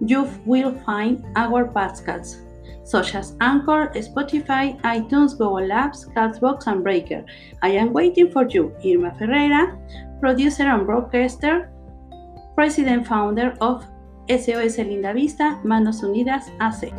you will find our podcasts such as Anchor, Spotify, iTunes, Google Apps, Castbox, and Breaker. I am waiting for you, Irma Ferreira, producer and broadcaster, president founder of SOS Linda Vista, Manos Unidas AC.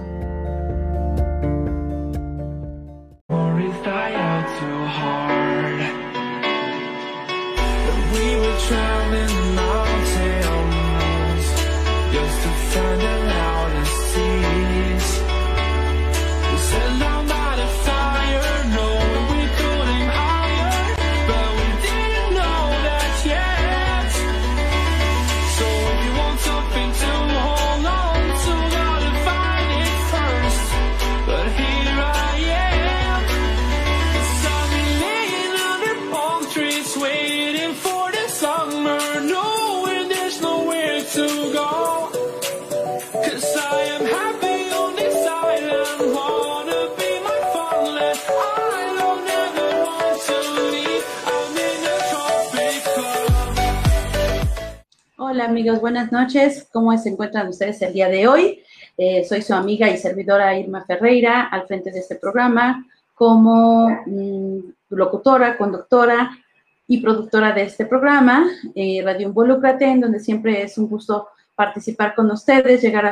Hola amigos, buenas noches. ¿Cómo se encuentran ustedes el día de hoy? Eh, soy su amiga y servidora Irma Ferreira al frente de este programa como mm, locutora, conductora y productora de este programa, eh, Radio Involúcrate, en donde siempre es un gusto participar con ustedes, llegar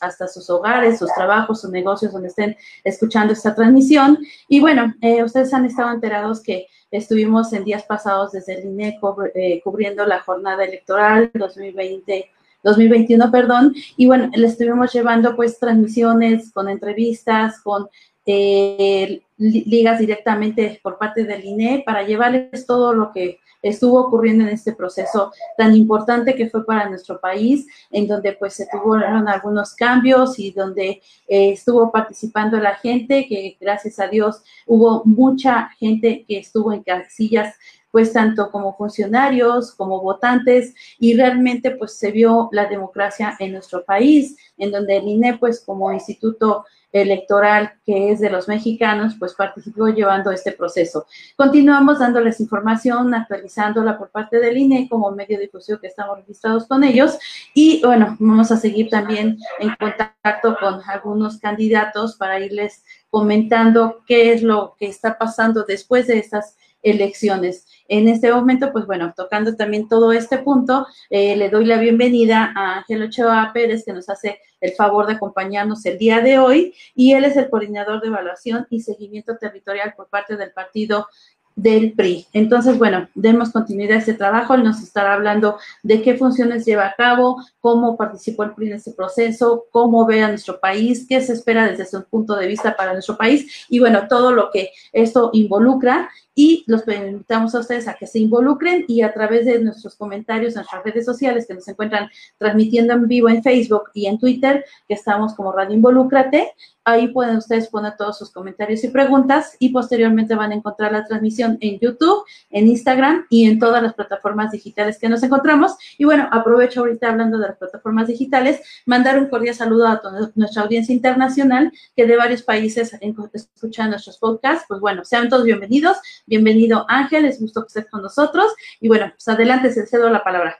hasta sus hogares, sus trabajos, sus negocios, donde estén escuchando esta transmisión. Y bueno, eh, ustedes han estado enterados que Estuvimos en días pasados desde el INE eh, cubriendo la jornada electoral 2020. 2021, perdón, y bueno, le estuvimos llevando pues transmisiones con entrevistas, con eh, ligas directamente por parte del INE para llevarles todo lo que estuvo ocurriendo en este proceso tan importante que fue para nuestro país, en donde pues se tuvieron algunos cambios y donde eh, estuvo participando la gente, que gracias a Dios hubo mucha gente que estuvo en casillas pues tanto como funcionarios, como votantes, y realmente pues se vio la democracia en nuestro país, en donde el INE pues como instituto electoral que es de los mexicanos, pues participó llevando este proceso. Continuamos dándoles información, actualizándola por parte del INE como medio de difusión que estamos registrados con ellos. Y bueno, vamos a seguir también en contacto con algunos candidatos para irles comentando qué es lo que está pasando después de estas elecciones. En este momento, pues bueno, tocando también todo este punto, eh, le doy la bienvenida a Ángel Ochoa Pérez, que nos hace el favor de acompañarnos el día de hoy, y él es el coordinador de evaluación y seguimiento territorial por parte del partido del PRI. Entonces, bueno, demos continuidad a este trabajo. Él nos estará hablando de qué funciones lleva a cabo, cómo participó el PRI en este proceso, cómo ve a nuestro país, qué se espera desde su punto de vista para nuestro país y, bueno, todo lo que esto involucra y los invitamos a ustedes a que se involucren y a través de nuestros comentarios en nuestras redes sociales que nos encuentran transmitiendo en vivo en Facebook y en Twitter, que estamos como Radio Involúcrate. Ahí pueden ustedes poner todos sus comentarios y preguntas y posteriormente van a encontrar la transmisión en YouTube, en Instagram y en todas las plataformas digitales que nos encontramos. Y bueno, aprovecho ahorita hablando de las plataformas digitales, mandar un cordial saludo a toda nuestra audiencia internacional que de varios países escuchan nuestros podcasts. Pues bueno, sean todos bienvenidos. Bienvenido Ángel, es gusto que estés con nosotros. Y bueno, pues adelante, se cedo la palabra.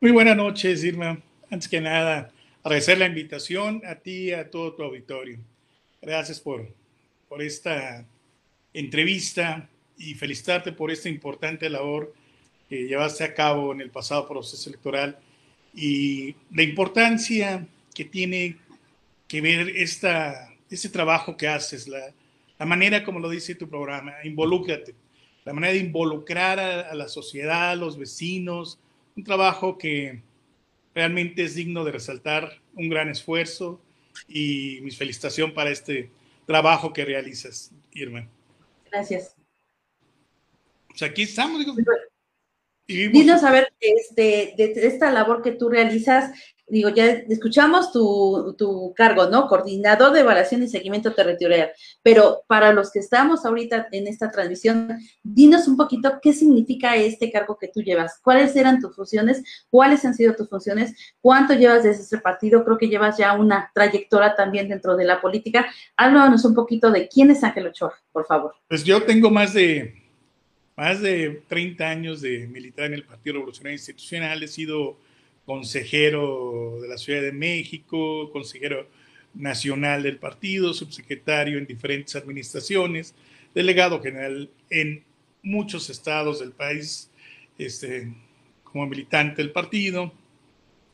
Muy buenas noches, Irma. Antes que nada, agradecer la invitación a ti y a todo tu auditorio. Gracias por, por esta entrevista y felicitarte por esta importante labor que llevaste a cabo en el pasado proceso electoral y la importancia que tiene que ver esta, este trabajo que haces, la, la manera como lo dice tu programa, involúcrate, la manera de involucrar a, la sociedad, a los vecinos, un trabajo que realmente es digno de resaltar, un gran esfuerzo y mi felicitación para este trabajo que realizas, Irma. Gracias. Pues aquí estamos. Digo, Dinos a ver, este, de, esta labor que tú realizas, digo, ya escuchamos tu, tu, cargo, ¿no? Coordinador de evaluación y seguimiento territorial. Pero para los que estamos ahorita en esta transmisión, dinos un poquito qué significa este cargo que tú llevas. ¿Cuáles eran tus funciones? ¿Cuáles han sido tus funciones? ¿Cuánto llevas desde ese partido? Creo que llevas ya una trayectoria también dentro de la política. Háblanos un poquito de quién es Ángel Ochoa, por favor. Pues yo tengo más de más de 30 años de militar en el Partido Revolucionario Institucional, he sido consejero de la Ciudad de México, consejero nacional del partido, subsecretario en diferentes administraciones, delegado general en muchos estados del país, este, como militante del partido,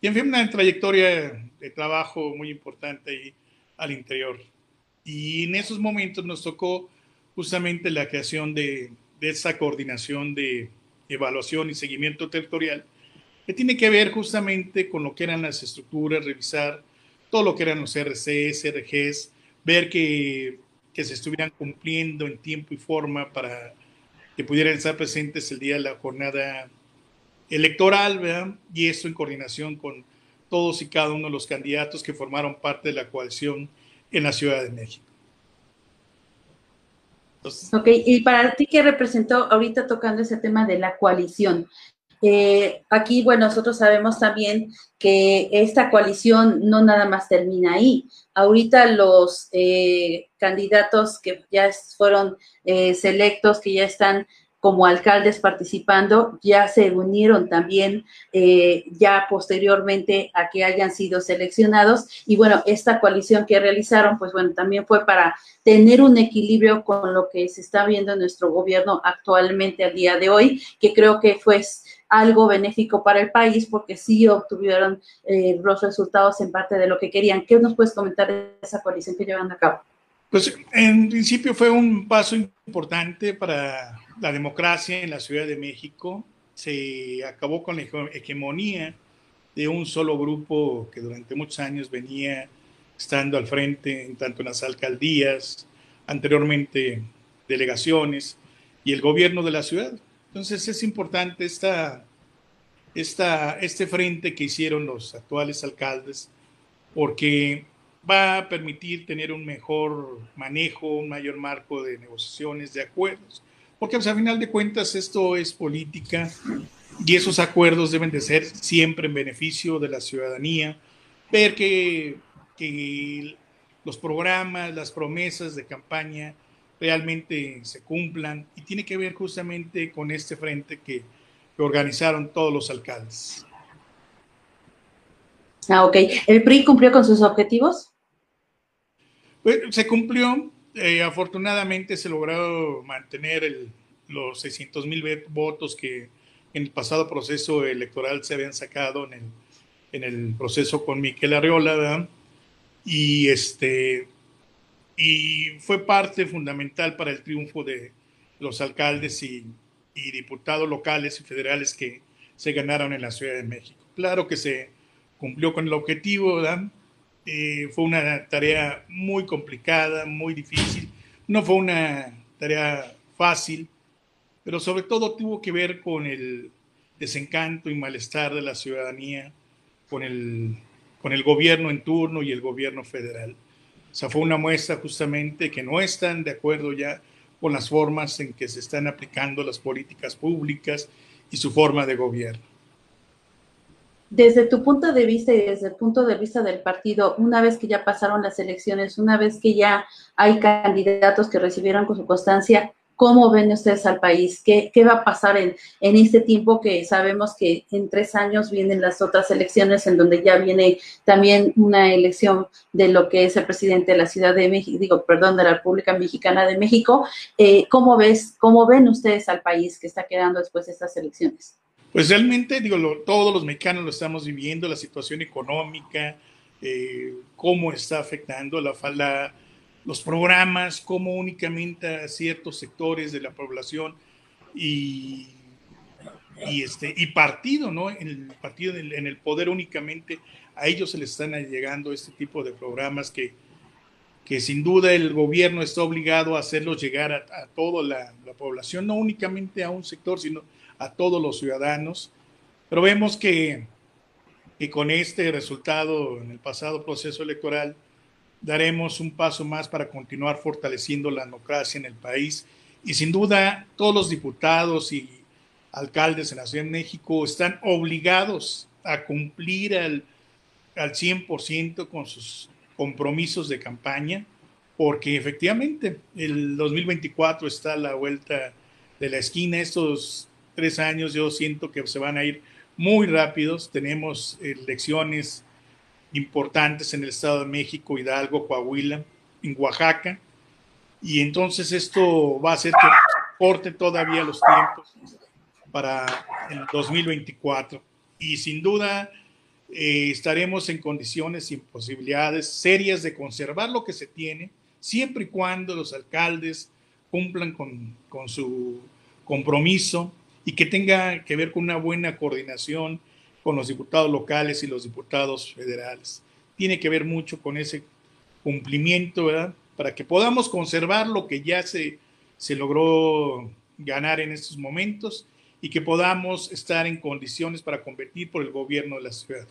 y en fin, una trayectoria de trabajo muy importante ahí al interior. Y en esos momentos nos tocó justamente la creación de de esa coordinación de evaluación y seguimiento territorial, que tiene que ver justamente con lo que eran las estructuras, revisar todo lo que eran los RCs, RGs, ver que, que se estuvieran cumpliendo en tiempo y forma para que pudieran estar presentes el día de la jornada electoral, ¿verdad? Y esto en coordinación con todos y cada uno de los candidatos que formaron parte de la coalición en la Ciudad de México. Ok, y para ti, ¿qué representó ahorita tocando ese tema de la coalición? Eh, aquí, bueno, nosotros sabemos también que esta coalición no nada más termina ahí. Ahorita los eh, candidatos que ya fueron eh, selectos, que ya están como alcaldes participando, ya se unieron también eh, ya posteriormente a que hayan sido seleccionados. Y bueno, esta coalición que realizaron, pues bueno, también fue para tener un equilibrio con lo que se está viendo en nuestro gobierno actualmente al día de hoy, que creo que fue algo benéfico para el país porque sí obtuvieron eh, los resultados en parte de lo que querían. ¿Qué nos puedes comentar de esa coalición que llevan a cabo? Pues en principio fue un paso importante para la democracia en la Ciudad de México, se acabó con la hegemonía de un solo grupo que durante muchos años venía estando al frente, en tanto en las alcaldías, anteriormente delegaciones y el gobierno de la ciudad. Entonces es importante esta, esta, este frente que hicieron los actuales alcaldes porque va a permitir tener un mejor manejo, un mayor marco de negociaciones, de acuerdos. Porque pues, al final de cuentas esto es política y esos acuerdos deben de ser siempre en beneficio de la ciudadanía, ver que, que los programas, las promesas de campaña realmente se cumplan y tiene que ver justamente con este frente que, que organizaron todos los alcaldes. Ah, ok. ¿El PRI cumplió con sus objetivos? Pues, se cumplió, eh, afortunadamente se logró mantener los 600 mil votos que en el pasado proceso electoral se habían sacado en el, en el proceso con Miquel Arriola, y este y fue parte fundamental para el triunfo de los alcaldes y, diputados locales y federales que se ganaron en la Ciudad de México. Claro que se cumplió con el objetivo, ¿verdad? Eh, fue una tarea muy complicada, muy difícil. No fue una tarea fácil, pero sobre todo tuvo que ver con el desencanto y malestar de la ciudadanía, con el, con el gobierno en turno y el gobierno federal. O sea, fue una muestra justamente que no están de acuerdo ya con las formas en que se están aplicando las políticas públicas y su forma de gobierno. Desde tu punto de vista y desde el punto de vista del partido, una vez que ya pasaron las elecciones, una vez que ya hay candidatos que recibieron con su constancia, ¿cómo ven ustedes al país? ¿Qué, qué va a pasar en, en, este tiempo que sabemos que en tres años vienen las otras elecciones, en donde ya viene también una elección de lo que es el presidente de la Ciudad de México, digo, perdón, de la República Mexicana de México? Eh, ¿Cómo ves, cómo ven ustedes al país que está quedando después de estas elecciones? Pues realmente, digo, todos los mexicanos lo estamos viviendo, la situación económica, eh, cómo está afectando la, la, los programas, cómo únicamente a ciertos sectores de la población y, y, este, y partido, ¿no? En el partido, en el poder únicamente a ellos se les están llegando este tipo de programas que, que sin duda el gobierno está obligado a hacerlos llegar a, toda la, la, población, no únicamente a un sector, sino a todos los ciudadanos. Pero vemos que, que con este resultado en el pasado proceso electoral daremos un paso más para continuar fortaleciendo la democracia en el país. Y sin duda todos los diputados y alcaldes en la Ciudad de México están obligados a cumplir al, al 100% con sus compromisos de campaña, porque efectivamente el 2024 está a la vuelta de la esquina. Estos tres años yo siento que se van a ir muy rápidos. Tenemos elecciones importantes en el Estado de México, Hidalgo, Coahuila, en Oaxaca. Y entonces esto va a hacer que corte todavía los tiempos para el 2024. Y sin duda eh, estaremos en condiciones y posibilidades serias de conservar lo que se tiene, siempre y cuando los alcaldes cumplan con, con su compromiso y que tenga que ver con una buena coordinación con los diputados locales y los diputados federales. Tiene que ver mucho con ese cumplimiento, ¿verdad? Para que podamos conservar lo que ya se, se logró ganar en estos momentos y que podamos estar en condiciones para competir por el gobierno de la ciudad.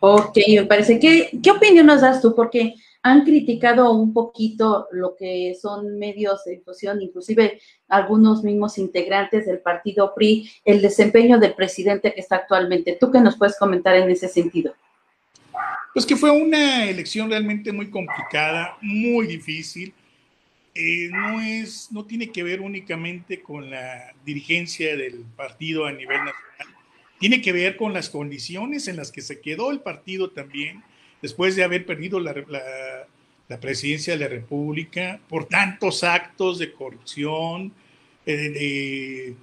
Ok, me parece. ¿Qué, ¿Qué opinión nos das tú? Porque han criticado un poquito lo que son medios de difusión, inclusive algunos mismos integrantes del partido PRI, el desempeño del presidente que está actualmente. ¿Tú qué nos puedes comentar en ese sentido? Pues que fue una elección realmente muy complicada, muy difícil. Eh, no, es, no tiene que ver únicamente con la dirigencia del partido a nivel nacional tiene que ver con las condiciones en las que se quedó el partido también, después de haber perdido la, presidencia de la República, por tantos actos de corrupción, eh,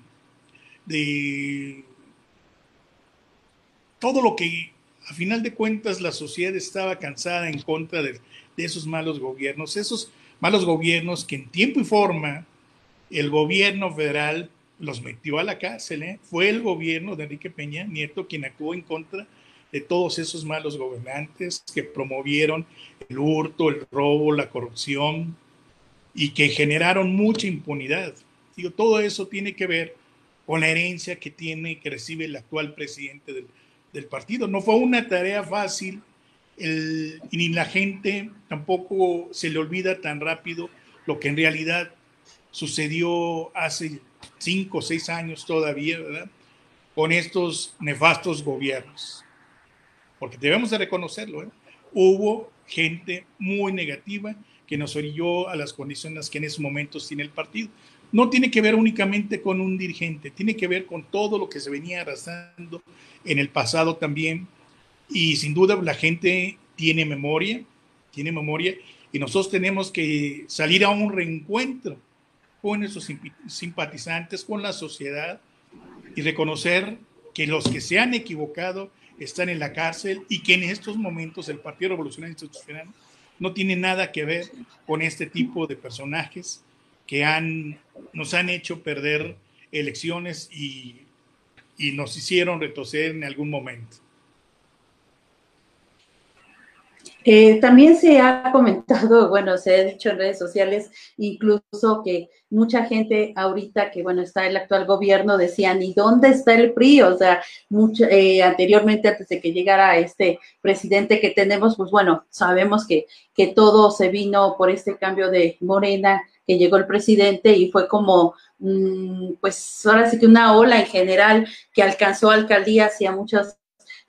de, todo lo que a final de cuentas la sociedad estaba cansada en contra de, de, esos malos gobiernos, esos malos gobiernos que en tiempo y forma el gobierno federal los metió a la cárcel. ¿eh? Fue el gobierno de Enrique Peña Nieto quien actuó en contra de todos esos malos gobernantes que promovieron el hurto, el robo, la corrupción y que generaron mucha impunidad. Digo, todo eso tiene que ver con la herencia que tiene, que recibe el actual presidente del, del partido. No fue una tarea fácil ni la gente tampoco se le olvida tan rápido lo que en realidad sucedió hace cinco o seis años todavía, ¿verdad? Con estos nefastos gobiernos. Porque debemos de reconocerlo, ¿eh? Hubo gente muy negativa que nos orilló a las condiciones que en esos momentos tiene el partido. No tiene que ver únicamente con un dirigente, tiene que ver con todo lo que se venía arrastrando en el pasado también. Y sin duda la gente tiene memoria, tiene memoria, y nosotros tenemos que salir a un reencuentro con esos simpatizantes, con la sociedad y reconocer que los que se han equivocado están en la cárcel y que en estos momentos el Partido Revolucionario Institucional no tiene nada que ver con este tipo de personajes que han, nos han hecho perder elecciones y, y nos hicieron retroceder en algún momento. Eh, también se ha comentado, bueno, se ha dicho en redes sociales, incluso que mucha gente ahorita que, bueno, está el actual gobierno decían, ¿y dónde está el PRI? O sea, mucho, eh, anteriormente, antes de que llegara este presidente que tenemos, pues bueno, sabemos que, que todo se vino por este cambio de Morena, que llegó el presidente y fue como, mm, pues ahora sí que una ola en general que alcanzó alcaldías y a muchas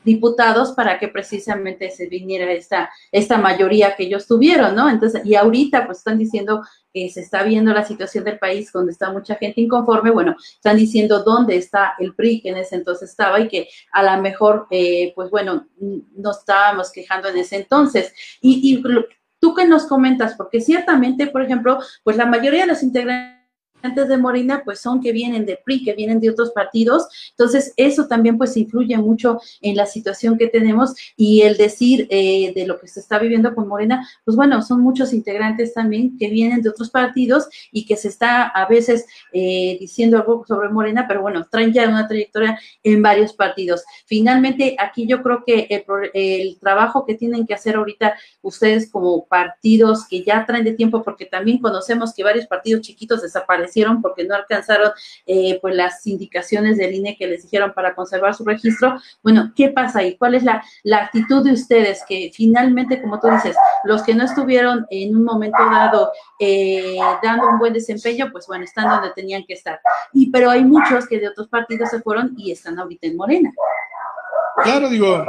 diputados para que precisamente se viniera esta, esta mayoría que ellos tuvieron, ¿no? Entonces, y ahorita pues están diciendo que se está viendo la situación del país donde está mucha gente inconforme, bueno, están diciendo dónde está el PRI que en ese entonces estaba y que a lo mejor, eh, pues bueno, no estábamos quejando en ese entonces. Y, y tú que nos comentas, porque ciertamente, por ejemplo, pues la mayoría de los integrantes de Morena pues son que vienen de PRI, que vienen de otros partidos, entonces eso también pues influye mucho en la situación que tenemos y el decir eh, de lo que se está viviendo con Morena, pues bueno, son muchos integrantes también que vienen de otros partidos y que se está a veces eh, diciendo algo sobre Morena, pero bueno, traen ya una trayectoria en varios partidos. Finalmente, aquí yo creo que el, el trabajo que tienen que hacer ahorita ustedes como partidos que ya traen de tiempo, porque también conocemos que varios partidos chiquitos desaparecen, hicieron porque no alcanzaron eh, pues las indicaciones del INE que les dijeron para conservar su registro. Bueno, ¿qué pasa ahí? ¿Cuál es la, la actitud de ustedes que finalmente, como tú dices, los que no estuvieron en un momento dado eh, dando un buen desempeño, pues bueno, están donde tenían que estar. Y pero hay muchos que de otros partidos se fueron y están ahorita en Morena. Claro, digo,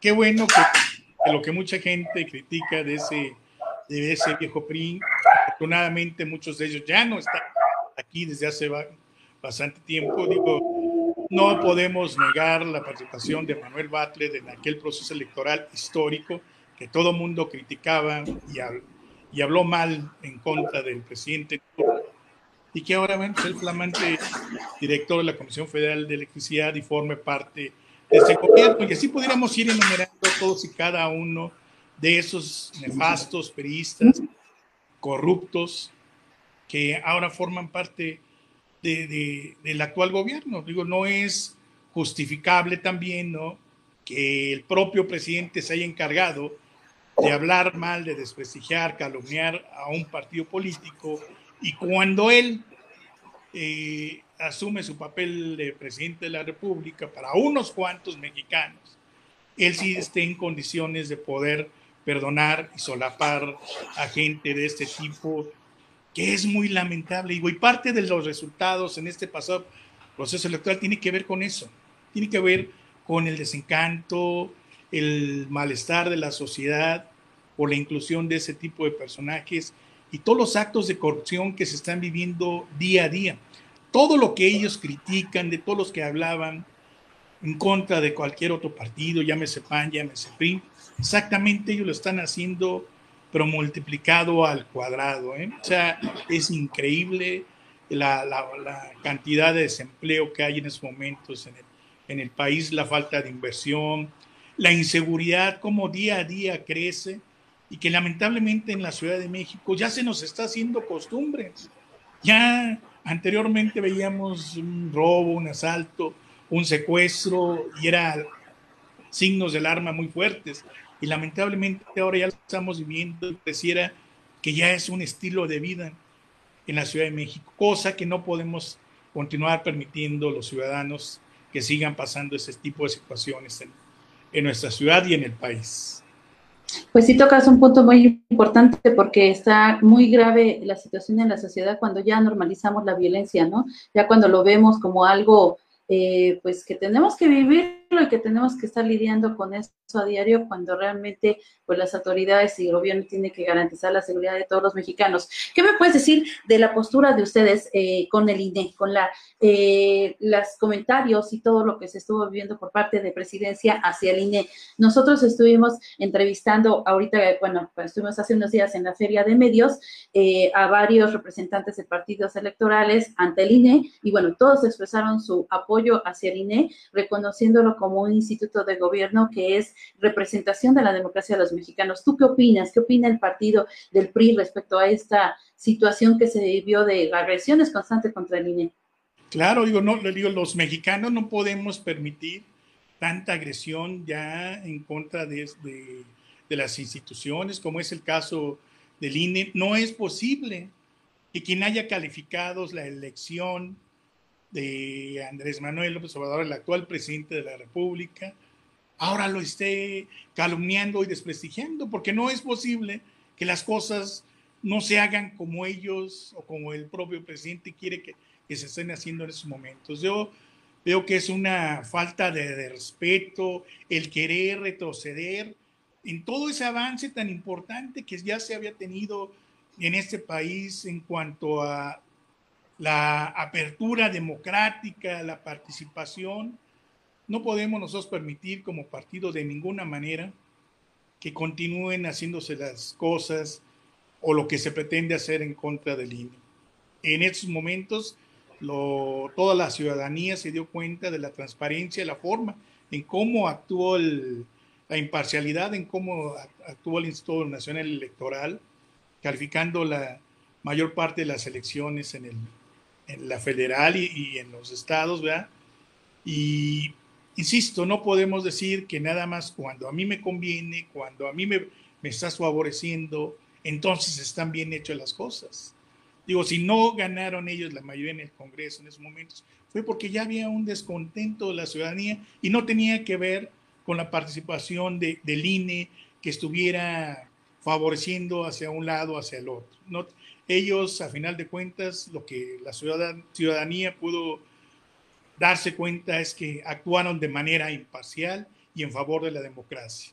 qué bueno que, lo que mucha gente critica de ese, de ese viejo PRI, afortunadamente muchos de ellos ya no están aquí desde hace bastante tiempo. Digo, no podemos negar la participación de Manuel Butler en aquel proceso electoral histórico que todo mundo criticaba y, y habló mal en contra del presidente y que ahora va a el flamante director de la Comisión Federal de Electricidad y forme parte de este gobierno. Y así pudiéramos ir enumerando todos y cada uno de esos nefastos periodistas corruptos que ahora forman parte de, del actual gobierno. Digo, no es justificable también, ¿no? Que el propio presidente se haya encargado de hablar mal, de desprestigiar, calumniar a un partido político y cuando él eh, asume su papel de presidente de la República para unos cuantos mexicanos, él sí esté en condiciones de poder perdonar y solapar a gente de este tipo que es muy lamentable. Y parte de los resultados en este pasado proceso electoral tiene que ver con eso, tiene que ver con el desencanto, el malestar de la sociedad por la inclusión de ese tipo de personajes y todos los actos de corrupción que se están viviendo día a día. Todo lo que ellos critican, de todos los que hablaban en contra de cualquier otro partido, llámese PAN, llámese PRI, exactamente ellos lo están haciendo pero multiplicado al cuadrado. ¿eh? O sea, es increíble la, la, cantidad de desempleo que hay en estos momentos en el, en el país, la falta de inversión, la inseguridad, como día a día crece y que lamentablemente en la Ciudad de México ya se nos está haciendo costumbre. Ya anteriormente veíamos un robo, un asalto, un secuestro y eran signos del arma muy fuertes y lamentablemente ahora ya lo estamos viviendo y pareciera que ya es un estilo de vida en la Ciudad de México, cosa que no podemos continuar permitiendo los ciudadanos que sigan pasando ese tipo de situaciones en, nuestra ciudad y en el país. Pues sí tocas un punto muy importante porque está muy grave la situación en la sociedad cuando ya normalizamos la violencia, ¿no? Ya cuando lo vemos como algo, eh, pues que tenemos que vivir y que tenemos que estar lidiando con eso a diario cuando realmente pues las autoridades y el gobierno tienen que garantizar la seguridad de todos los mexicanos. ¿Qué me puedes decir de la postura de ustedes eh, con el INE, con la eh, los comentarios y todo lo que se estuvo viviendo por parte de presidencia hacia el INE? Nosotros estuvimos entrevistando ahorita, bueno, pues, estuvimos hace unos días en la feria de medios eh, a varios representantes de partidos electorales ante el INE y bueno, todos expresaron su apoyo hacia el INE, reconociéndolo como un instituto de gobierno que es representación de la democracia de los mexicanos. ¿Tú qué opinas? ¿Qué opina el partido del PRI respecto a esta situación que se vivió de agresiones constantes contra el INE? Claro, digo, no, digo, los mexicanos no podemos permitir tanta agresión ya en contra de, de, de las instituciones, como es el caso del INE. No es posible que quien haya calificado la elección de Andrés Manuel López Obrador, el actual presidente de la República, ahora lo esté calumniando y desprestigiando, porque no es posible que las cosas no se hagan como ellos o como el propio presidente quiere que, se estén haciendo en estos momentos. Yo veo que es una falta de, de respeto el querer retroceder en todo ese avance tan importante que ya se había tenido en este país en cuanto a la apertura democrática, la participación. No podemos nosotros permitir como partido de ninguna manera que continúen haciéndose las cosas o lo que se pretende hacer en contra del INE. en estos momentos lo, toda la ciudadanía se dio cuenta de la transparencia, la forma en cómo actuó la imparcialidad, en cómo actuó el Instituto Nacional Electoral, calificando la mayor parte de las elecciones en, el, en la federal y, y, en los estados, ¿verdad? Y insisto, no podemos decir que nada más cuando a mí me conviene, cuando a mí me, me estás favoreciendo, entonces están bien hechas las cosas. Digo, si no ganaron ellos la mayoría en el Congreso en esos momentos, fue porque ya había un descontento de la ciudadanía y no tenía que ver con la participación de, del INE que estuviera favoreciendo hacia un lado, hacia el otro. No, ellos, a final de cuentas, lo que la ciudadanía pudo darse cuenta es que actuaron de manera imparcial y en favor de la democracia.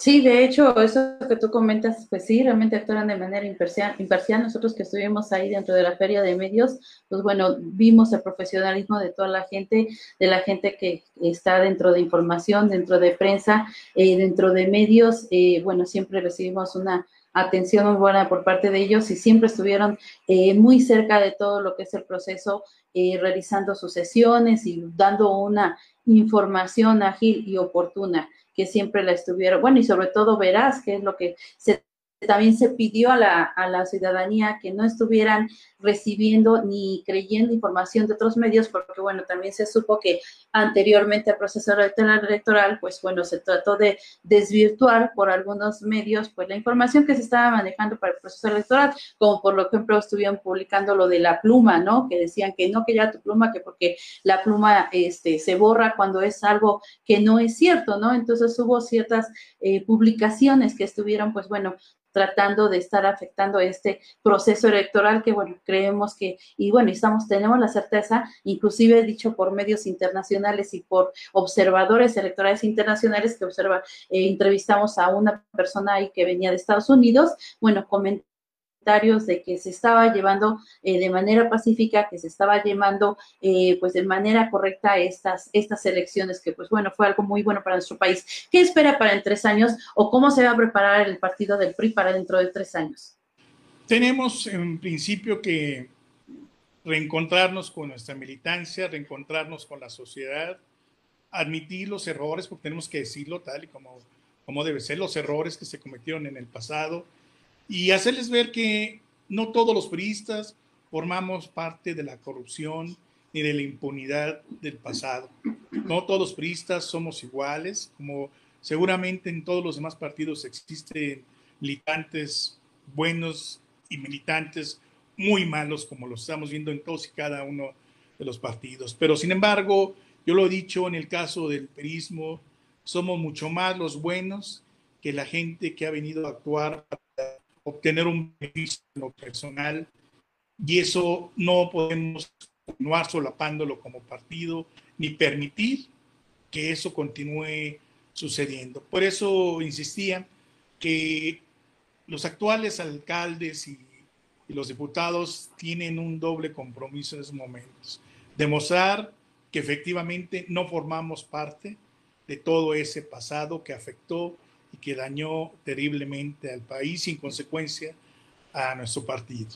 Sí, de hecho, eso que tú comentas, pues sí, realmente actuaron de manera imparcial. imparcial. Nosotros que estuvimos ahí dentro de la feria de medios, pues bueno, vimos el profesionalismo de toda la gente, de la gente que está dentro de información, dentro de prensa, eh, dentro de medios. Eh, bueno, siempre recibimos una atención muy buena por parte de ellos y siempre estuvieron eh, muy cerca de todo lo que es el proceso, realizando sus sesiones y dando una información ágil y oportuna que siempre la estuvieron, bueno, y sobre todo verás que es lo que se también se pidió a la, a la, ciudadanía que no estuvieran recibiendo ni creyendo información de otros medios, porque bueno, también se supo que anteriormente al proceso electoral, pues bueno, se trató de desvirtuar por algunos medios, pues la información que se estaba manejando para el proceso electoral, como por ejemplo estuvieron publicando lo de la pluma, ¿no? Que decían que no, que ya tu pluma, que porque la pluma este, se borra cuando es algo que no es cierto, ¿no? Entonces hubo ciertas eh, publicaciones que estuvieron, pues bueno, tratando de estar afectando este proceso electoral que, bueno, creemos que, y bueno, estamos, tenemos la certeza, inclusive dicho por medios internacionales y por observadores electorales internacionales que observa, eh, entrevistamos a una persona ahí que venía de Estados Unidos, bueno, comentó de que se estaba llevando eh, de manera pacífica, que se estaba llevando eh, pues de manera correcta estas, estas elecciones, que pues bueno, fue algo muy bueno para nuestro país. ¿Qué espera para en tres años o cómo se va a preparar el partido del PRI para dentro de tres años? Tenemos en principio que reencontrarnos con nuestra militancia, reencontrarnos con la sociedad, admitir los errores, porque tenemos que decirlo tal y como, como debe ser, los errores que se cometieron en el pasado, y hacerles ver que no todos los priistas formamos parte de la corrupción ni de la impunidad del pasado. No todos los priistas somos iguales, como seguramente en todos los demás partidos existen militantes buenos y militantes muy malos, como lo estamos viendo en todos y cada uno de los partidos. Pero sin embargo, yo lo he dicho en el caso del perismo, somos mucho más los buenos que la gente que ha venido a actuar para obtener un beneficio personal y eso no podemos continuar solapándolo como partido ni permitir que eso continúe sucediendo. Por eso insistía que los actuales alcaldes y, y los diputados tienen un doble compromiso en esos momentos. Demostrar que efectivamente no formamos parte de todo ese pasado que afectó y que dañó terriblemente al país y en consecuencia a nuestro partido.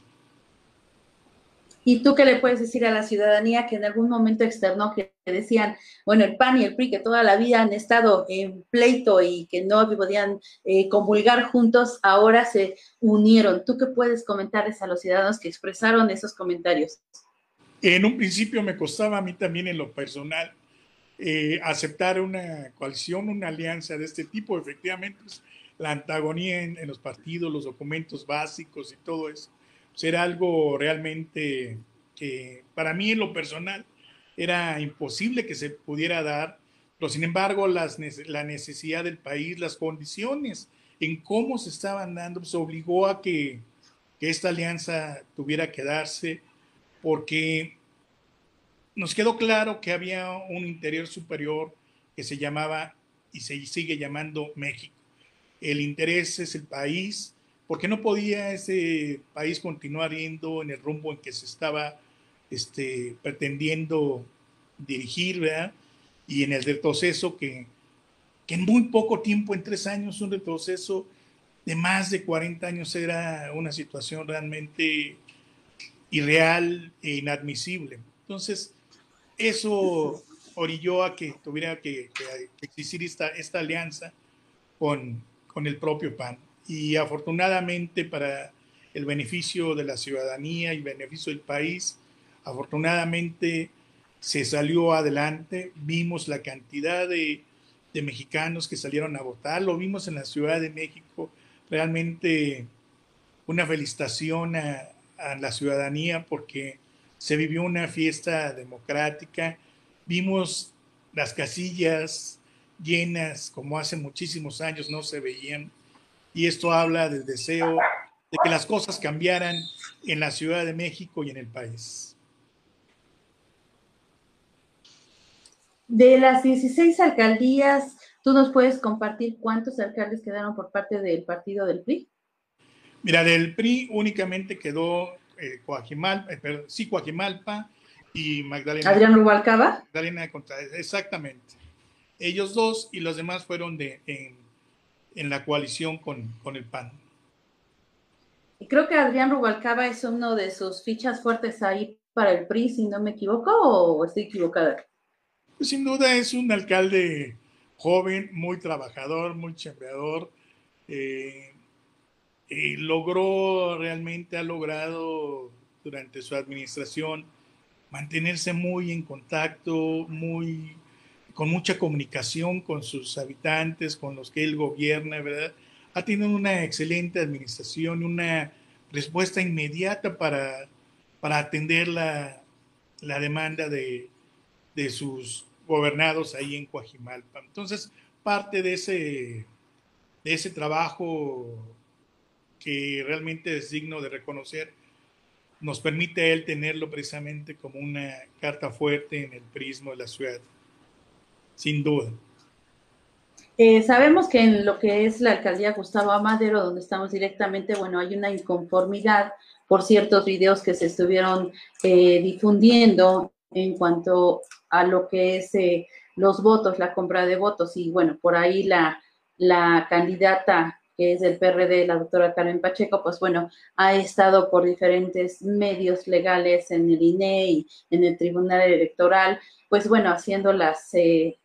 ¿Y tú qué le puedes decir a la ciudadanía que en algún momento externo que decían, bueno, el PAN y el PRI que toda la vida han estado en pleito y que no podían eh, convulgar juntos, ahora se unieron? ¿Tú qué puedes comentarles a los ciudadanos que expresaron esos comentarios? En un principio me costaba a mí también en lo personal eh, aceptar una coalición, una alianza de este tipo. Efectivamente, pues, la antagonía en, los partidos, los documentos básicos y todo eso, será pues, algo realmente que para mí en lo personal era imposible que se pudiera dar, pero sin embargo las, la necesidad del país, las condiciones en cómo se estaban dando, pues, obligó a que, que esta alianza tuviera que darse, porque nos quedó claro que había un interior superior que se llamaba y se sigue llamando México. El interés es el país, porque no podía ese país continuar yendo en el rumbo en que se estaba este, pretendiendo dirigir, ¿verdad? Y en el retroceso que, que en muy poco tiempo, en tres años, un retroceso de más de 40 años era una situación realmente irreal e inadmisible. Entonces, eso orilló a que tuviera que, existir esta, esta alianza con, con el propio PAN. Y afortunadamente para el beneficio de la ciudadanía y beneficio del país, afortunadamente se salió adelante, vimos la cantidad de, de mexicanos que salieron a votar, lo vimos en la Ciudad de México, realmente una felicitación a, a la ciudadanía porque se vivió una fiesta democrática, vimos las casillas llenas como hace muchísimos años no se veían y esto habla del deseo de que las cosas cambiaran en la Ciudad de México y en el país. De las 16 alcaldías, ¿tú nos puedes compartir cuántos alcaldes quedaron por parte del partido del PRI? Mira, del PRI únicamente quedó eh, eh sí, Coajimalpa y Magdalena. ¿Adrián Rubalcaba? Magdalena contra, exactamente. Ellos dos y los demás fueron de, en, la coalición con, con, el PAN. Y creo que Adrián Rubalcaba es uno de sus fichas fuertes ahí para el PRI, si no me equivoco, o estoy equivocada. Pues sin duda es un alcalde joven, muy trabajador, muy chambeador. Eh, logró, realmente ha logrado durante su administración mantenerse muy en contacto, muy con mucha comunicación con sus habitantes, con los que él gobierna, ¿verdad? Ha tenido una excelente administración, una respuesta inmediata para, para atender la, la demanda de, de, sus gobernados ahí en Coajimalpa. Entonces, parte de ese, de ese trabajo que realmente es digno de reconocer, nos permite a él tenerlo precisamente como una carta fuerte en el prisma de la ciudad, sin duda. Eh, sabemos que en lo que es la alcaldía Gustavo Amadero, donde estamos directamente, bueno, hay una inconformidad por ciertos videos que se estuvieron eh, difundiendo en cuanto a lo que es eh, los votos, la compra de votos, y bueno, por ahí la, la candidata que es del PRD, la doctora Karen Pacheco, pues bueno, ha estado por diferentes medios legales en el INE y en el Tribunal Electoral, pues bueno, haciendo las, eh,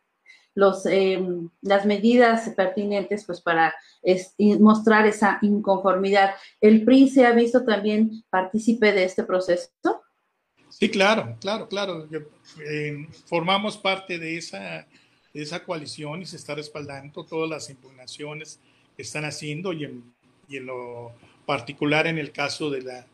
em, las medidas pertinentes pues para mostrar esa inconformidad. ¿El PRI se ha visto también partícipe de este proceso? Sí, claro, claro, claro. Eh, formamos parte de esa, de esa coalición y se está respaldando todas las impugnaciones están haciendo y en, y en, lo particular en el caso de la,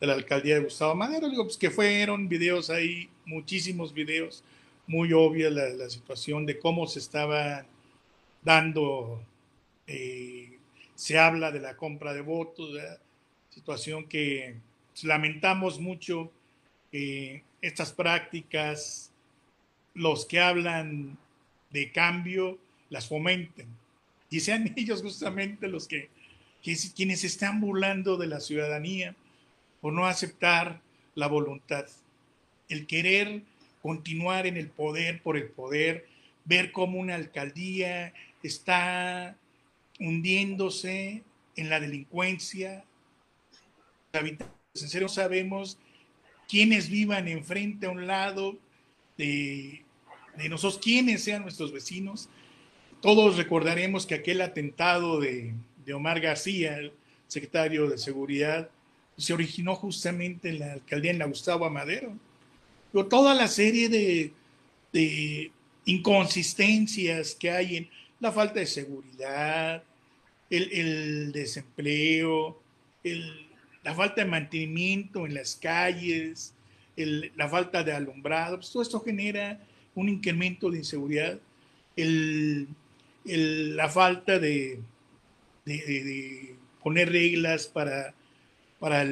de la alcaldía de Gustavo Madero, digo, pues que fueron videos ahí, muchísimos videos, muy obvia la, situación de cómo se estaba dando, eh, se habla de la compra de votos, situación que lamentamos mucho que estas prácticas, los que hablan de cambio, las fomenten y sean ellos justamente los que, quienes están burlando de la ciudadanía por no aceptar la voluntad, el querer continuar en el poder por el poder, ver cómo una alcaldía está hundiéndose en la delincuencia. En serio sabemos quiénes vivan enfrente a un lado de, de nosotros, quiénes sean nuestros vecinos, todos recordaremos que aquel atentado de, Omar García, el secretario de Seguridad, se originó justamente en la alcaldía en la Gustavo Amadero. Pero toda la serie de, inconsistencias que hay en la falta de seguridad, el, desempleo, la falta de mantenimiento en las calles, la falta de alumbrado, pues todo esto genera un incremento de inseguridad. El, la falta de, poner reglas para, para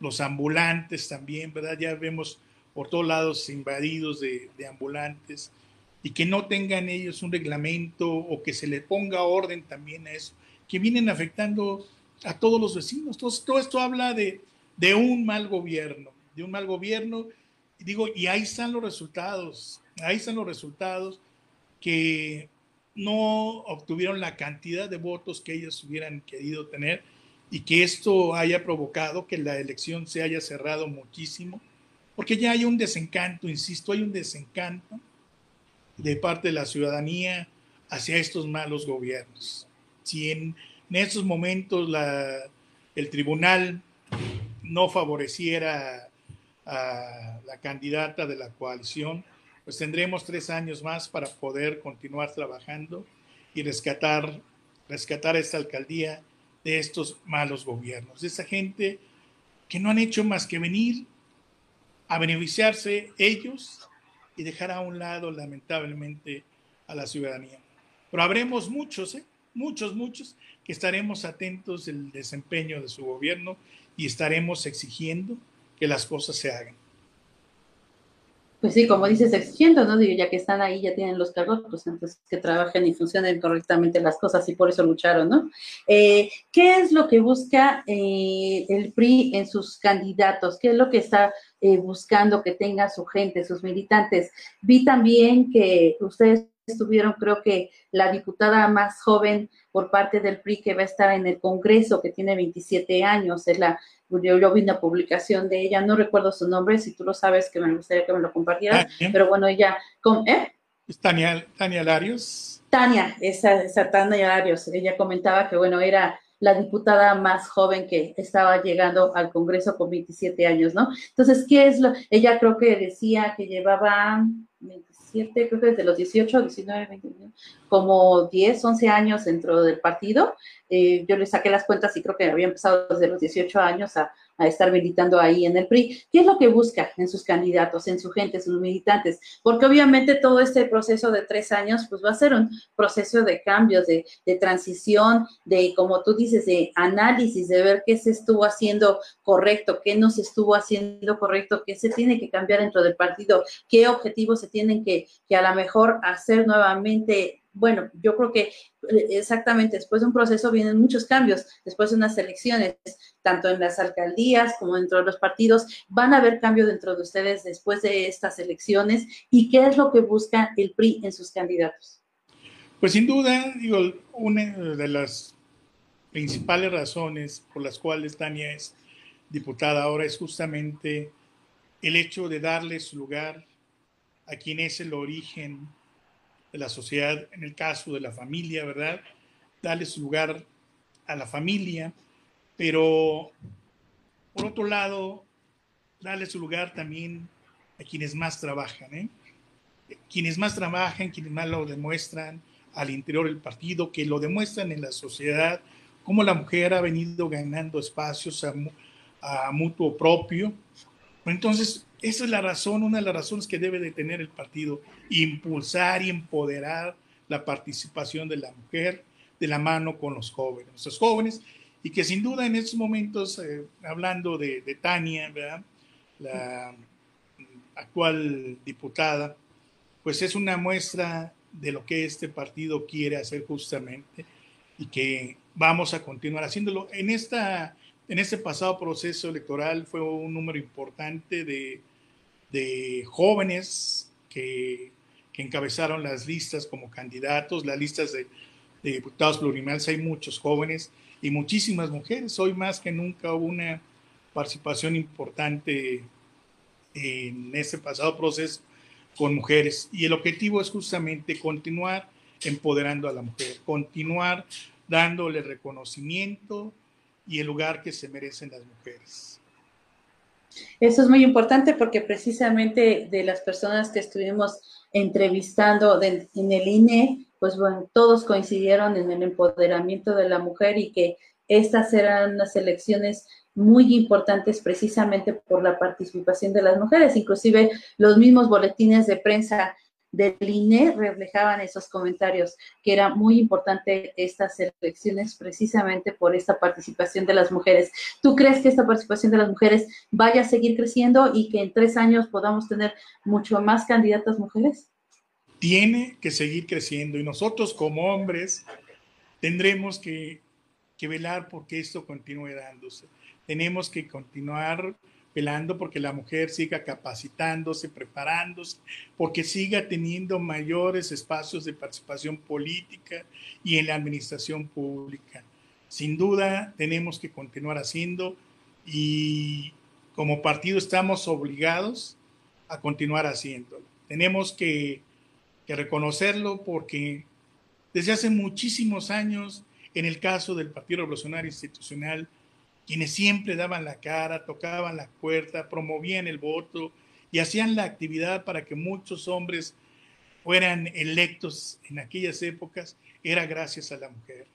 los ambulantes también, ¿verdad? Ya vemos por todos lados invadidos de, ambulantes y que no tengan ellos un reglamento o que se le ponga orden también a eso, que vienen afectando a todos los vecinos. Todo, todo esto habla de, de un mal gobierno, de un mal gobierno. Digo, y ahí están los resultados, ahí están los resultados que no obtuvieron la cantidad de votos que ellos hubieran querido tener y que esto haya provocado que la elección se haya cerrado muchísimo, porque ya hay un desencanto, insisto, hay un desencanto de parte de la ciudadanía hacia estos malos gobiernos. Si en, estos momentos el tribunal no favoreciera a la candidata de la coalición, pues tendremos tres años más para poder continuar trabajando y rescatar, rescatar esta alcaldía de estos malos gobiernos, de esa gente que no han hecho más que venir a beneficiarse ellos y dejar a un lado, lamentablemente, a la ciudadanía. Pero habremos muchos, ¿eh? muchos, muchos, que estaremos atentos del desempeño de su gobierno y estaremos exigiendo que las cosas se hagan. Pues sí, como dices, exigiendo, ¿no? Digo, ya que están ahí, ya tienen los cargos, pues entonces que trabajen y funcionen correctamente las cosas y por eso lucharon, ¿no? Eh, ¿Qué es lo que busca eh, el PRI en sus candidatos? ¿Qué es lo que está eh, buscando que tenga su gente, sus militantes? Vi también que ustedes estuvieron, creo que la diputada más joven por parte del PRI que va a estar en el Congreso, que tiene 27 años, es la yo, vi una publicación de ella, no recuerdo su nombre, si tú lo sabes, que me gustaría que me lo compartieras, ah, pero bueno, ella, con, ¿eh? Tania, Tania Larios. Tania, esa, esa Tania Larios, ella comentaba que, bueno, era la diputada más joven que estaba llegando al Congreso con 27 años, ¿no? Entonces, ¿qué es lo? Ella creo que decía que llevaba creo que desde los 18, 19, 20, como 10, 11 años dentro del partido. Eh, yo le saqué las cuentas y creo que había empezado desde los 18 años a, a estar militando ahí en el PRI. ¿Qué es lo que busca en sus candidatos, en su gente, sus militantes? Porque obviamente todo este proceso de tres años, pues va a ser un proceso de cambios, de, de transición, de, como tú dices, de análisis, de ver qué se estuvo haciendo correcto, qué no se estuvo haciendo correcto, qué se tiene que cambiar dentro del partido, qué objetivos se tienen que, que a lo mejor hacer nuevamente bueno, yo creo que eh, exactamente después de un proceso vienen muchos cambios, después de unas elecciones, tanto en las alcaldías como dentro de los partidos, van a haber cambio dentro de ustedes después de estas elecciones y qué es lo que busca el PRI en sus candidatos. Pues sin duda, digo, una de las principales razones por las cuales Tania es diputada ahora es justamente el hecho de darle su lugar a quien es el origen de la sociedad, en el caso de la familia, ¿verdad? Darle su lugar a la familia, pero por otro lado, darle su lugar también a quienes más trabajan, ¿eh? Quienes más trabajan, quienes más lo demuestran al interior del partido, que lo demuestran en la sociedad, cómo la mujer ha venido ganando espacios a, a mutuo propio. Entonces, esa es la razón, una de las razones que debe de tener el partido, impulsar y empoderar la participación de la mujer de la mano con los jóvenes, los jóvenes, y que sin duda en estos momentos, eh, hablando de, Tania, la actual diputada, pues es una muestra de lo que este partido quiere hacer justamente y que vamos a continuar haciéndolo. En, esta, en este pasado proceso electoral fue un número importante de de jóvenes que, encabezaron las listas como candidatos, las listas de, diputados plurinomales, hay muchos jóvenes y muchísimas mujeres. Hoy más que nunca hubo una participación importante en ese pasado proceso con mujeres. Y el objetivo es justamente continuar empoderando a la mujer, continuar dándole reconocimiento y el lugar que se merecen las mujeres. Eso es muy importante porque precisamente de las personas que estuvimos entrevistando en el INE, pues bueno, todos coincidieron en el empoderamiento de la mujer y que estas eran unas elecciones muy importantes precisamente por la participación de las mujeres. Inclusive los mismos boletines de prensa del INE reflejaban esos comentarios, que era muy importante estas elecciones precisamente por esta participación de las mujeres. ¿Tú crees que esta participación de las mujeres vaya a seguir creciendo y que en tres años podamos tener mucho más candidatas mujeres? Tiene que seguir creciendo y nosotros como hombres tendremos que, que velar porque esto continúe dándose. Tenemos que continuar velando porque la mujer siga capacitándose, preparándose, porque siga teniendo mayores espacios de participación política y en la administración pública. sin duda tenemos que continuar haciendo y como partido estamos obligados a continuar haciéndolo. Tenemos que, que reconocerlo porque desde hace muchísimos años, en el caso del Partido Revolucionario Institucional, quienes siempre daban la cara, tocaban la puerta, promovían el voto y hacían la actividad para que muchos hombres fueran electos en aquellas épocas, era gracias a la mujer.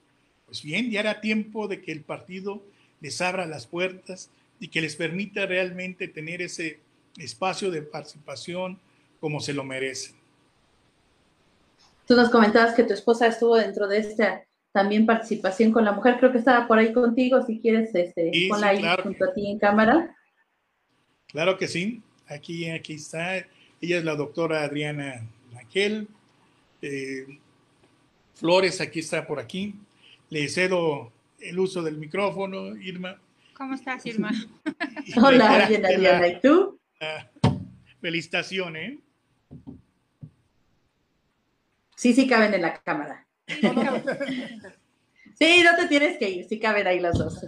Pues bien, ya era tiempo de que el partido les abra las puertas y que les permita realmente tener ese espacio de participación como se lo merecen. Tú nos comentabas que tu esposa estuvo dentro de esta también participación con la mujer, creo que estaba por ahí contigo, si quieres, este, ponla ahí junto a ti en cámara. Claro que sí, aquí, aquí está, ella es la doctora Adriana Raquel eh, Flores, aquí está por aquí, le cedo el uso del micrófono, Irma. ¿Cómo estás, Irma? Hola, bien, Adriana, ¿y tú? felicitaciones. ¿eh? Sí, sí caben en la cámara. Sí, no te tienes que ir, sí caben ahí las dos.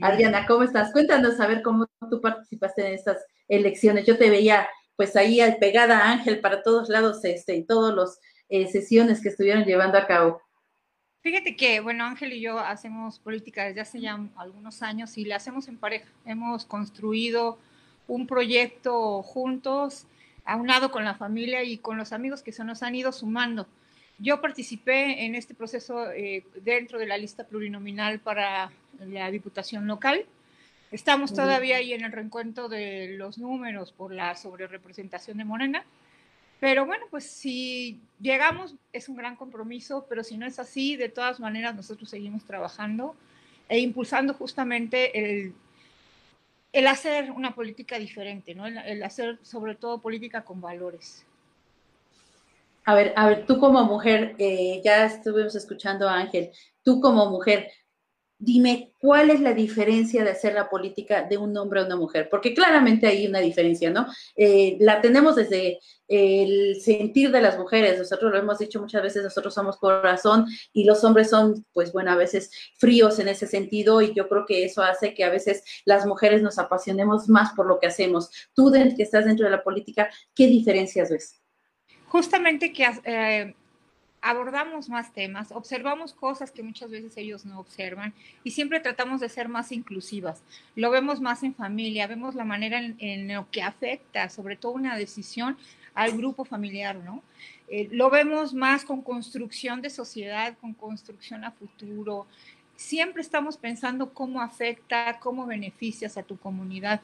Adriana, ¿cómo estás? Cuéntanos a ver cómo tú participaste en estas elecciones. Yo te veía pues ahí pegada Ángel para todos lados este, y todas las eh, sesiones que estuvieron llevando a cabo. Fíjate que, bueno, Ángel y yo hacemos política desde hace ya algunos años y la hacemos en pareja. Hemos construido un proyecto juntos, aunado con la familia y con los amigos que se nos han ido sumando. Yo participé en este proceso eh, dentro de la lista plurinominal para la diputación local. Estamos todavía ahí en el reencuentro de los números por la sobrerepresentación de Morena. Pero bueno, pues si llegamos es un gran compromiso, pero si no es así, de todas maneras nosotros seguimos trabajando e impulsando justamente el, el hacer una política diferente, ¿no? el hacer sobre todo política con valores. A ver, a ver, tú como mujer, eh, ya estuvimos escuchando a Ángel, tú como mujer, dime cuál es la diferencia de hacer la política de un hombre a una mujer, porque claramente hay una diferencia, ¿no? Eh, la tenemos desde el sentir de las mujeres, nosotros lo hemos dicho muchas veces, nosotros somos corazón y los hombres son, pues bueno, a veces fríos en ese sentido y yo creo que eso hace que a veces las mujeres nos apasionemos más por lo que hacemos. Tú que estás dentro de la política, ¿qué diferencias ves? Justamente que eh, abordamos más temas, observamos cosas que muchas veces ellos no observan y siempre tratamos de ser más inclusivas. Lo vemos más en familia, vemos la manera en, lo que afecta, sobre todo una decisión al grupo familiar, ¿no? Eh, lo vemos más con construcción de sociedad, con construcción a futuro. Siempre estamos pensando cómo afecta, cómo beneficias a tu comunidad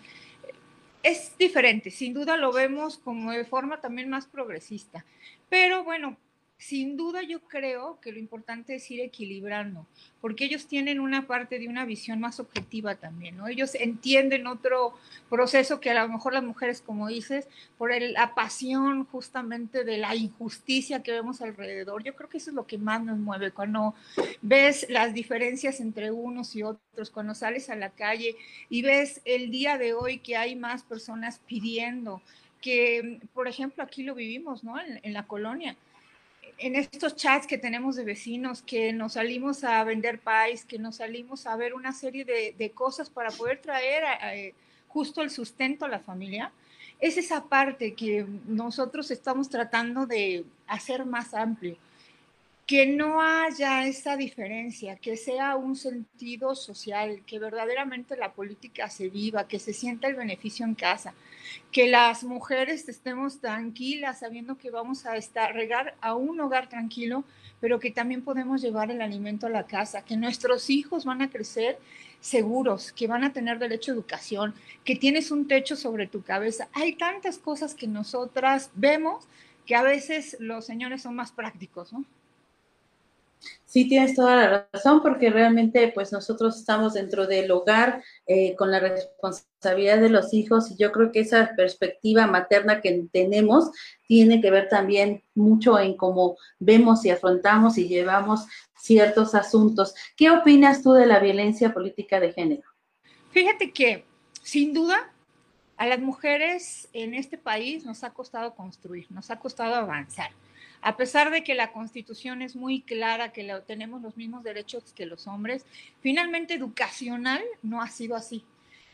es diferente, sin duda lo vemos como de forma también más progresista, pero bueno, sin duda yo creo que lo importante es ir equilibrando, porque ellos tienen una parte de una visión más objetiva también, ¿no? Ellos entienden otro proceso que a lo mejor las mujeres, como dices, por la pasión justamente de la injusticia que vemos alrededor, yo creo que eso es lo que más nos mueve, cuando ves las diferencias entre unos y otros, cuando sales a la calle y ves el día de hoy que hay más personas pidiendo que, por ejemplo, aquí lo vivimos, ¿no? En, la colonia en estos chats que tenemos de vecinos, que nos salimos a vender pais, que nos salimos a ver una serie de, cosas para poder traer eh, justo el sustento a la familia, es esa parte que nosotros estamos tratando de hacer más amplio que no haya esa diferencia, que sea un sentido social, que verdaderamente la política se viva, que se sienta el beneficio en casa, que las mujeres estemos tranquilas sabiendo que vamos a estar, regar a un hogar tranquilo, pero que también podemos llevar el alimento a la casa, que nuestros hijos van a crecer seguros, que van a tener derecho a educación, que tienes un techo sobre tu cabeza. Hay tantas cosas que nosotras vemos que a veces los señores son más prácticos, ¿no? Sí, tienes toda la razón, porque realmente pues nosotros estamos dentro del hogar eh, con la responsabilidad de los hijos y yo creo que esa perspectiva materna que tenemos tiene que ver también mucho en cómo vemos y afrontamos y llevamos ciertos asuntos. ¿Qué opinas tú de la violencia política de género? Fíjate que sin duda A las mujeres en este país nos ha costado construir, nos ha costado avanzar. A pesar de que la constitución es muy clara, que tenemos los mismos derechos que los hombres, finalmente educacional no ha sido así.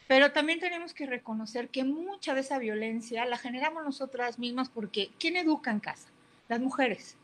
Pero también tenemos que reconocer que mucha de esa violencia la generamos nosotras mismas porque ¿quién educa en casa? Las mujeres.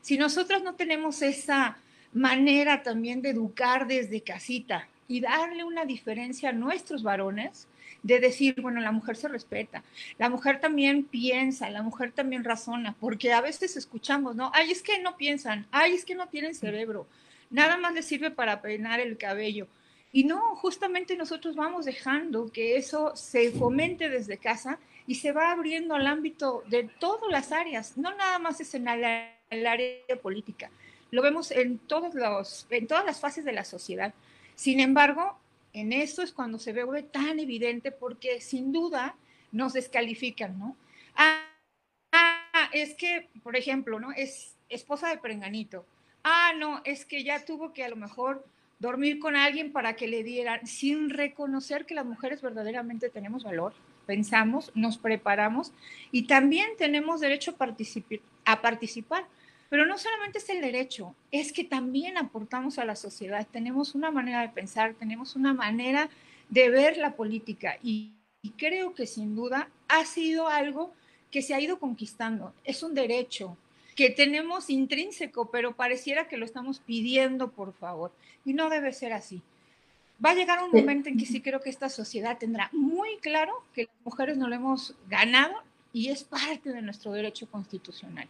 Si nosotros no tenemos esa manera también de educar desde casita y darle una diferencia a nuestros varones, de decir, bueno, la mujer se respeta, la mujer también piensa, la mujer también razona, porque a veces escuchamos, ¿no? Ay, es que no piensan, ay, es que no tienen cerebro, nada más les sirve para peinar el cabello. Y no, justamente nosotros vamos dejando que eso se fomente desde casa y se va abriendo al ámbito de todas las áreas, no nada más es en el área política, lo vemos en, todos los, en todas las fases de la sociedad. Sin embargo, en eso es cuando se ve tan evidente porque sin duda nos descalifican, ¿no? Ah, ah, es que, por ejemplo, ¿no? Es esposa de Prenganito. Ah, no, es que ya tuvo que a lo mejor dormir con alguien para que le dieran, sin reconocer que las mujeres verdaderamente tenemos valor, pensamos, nos preparamos y también tenemos derecho a, a participar. Pero no solamente es el derecho, es que también aportamos a la sociedad, tenemos una manera de pensar, tenemos una manera de ver la política y, creo que sin duda ha sido algo que se ha ido conquistando, es un derecho que tenemos intrínseco, pero pareciera que lo estamos pidiendo, por favor, y no debe ser así. Va a llegar un momento en que sí creo que esta sociedad tendrá muy claro que las mujeres no lo hemos ganado y es parte de nuestro derecho constitucional.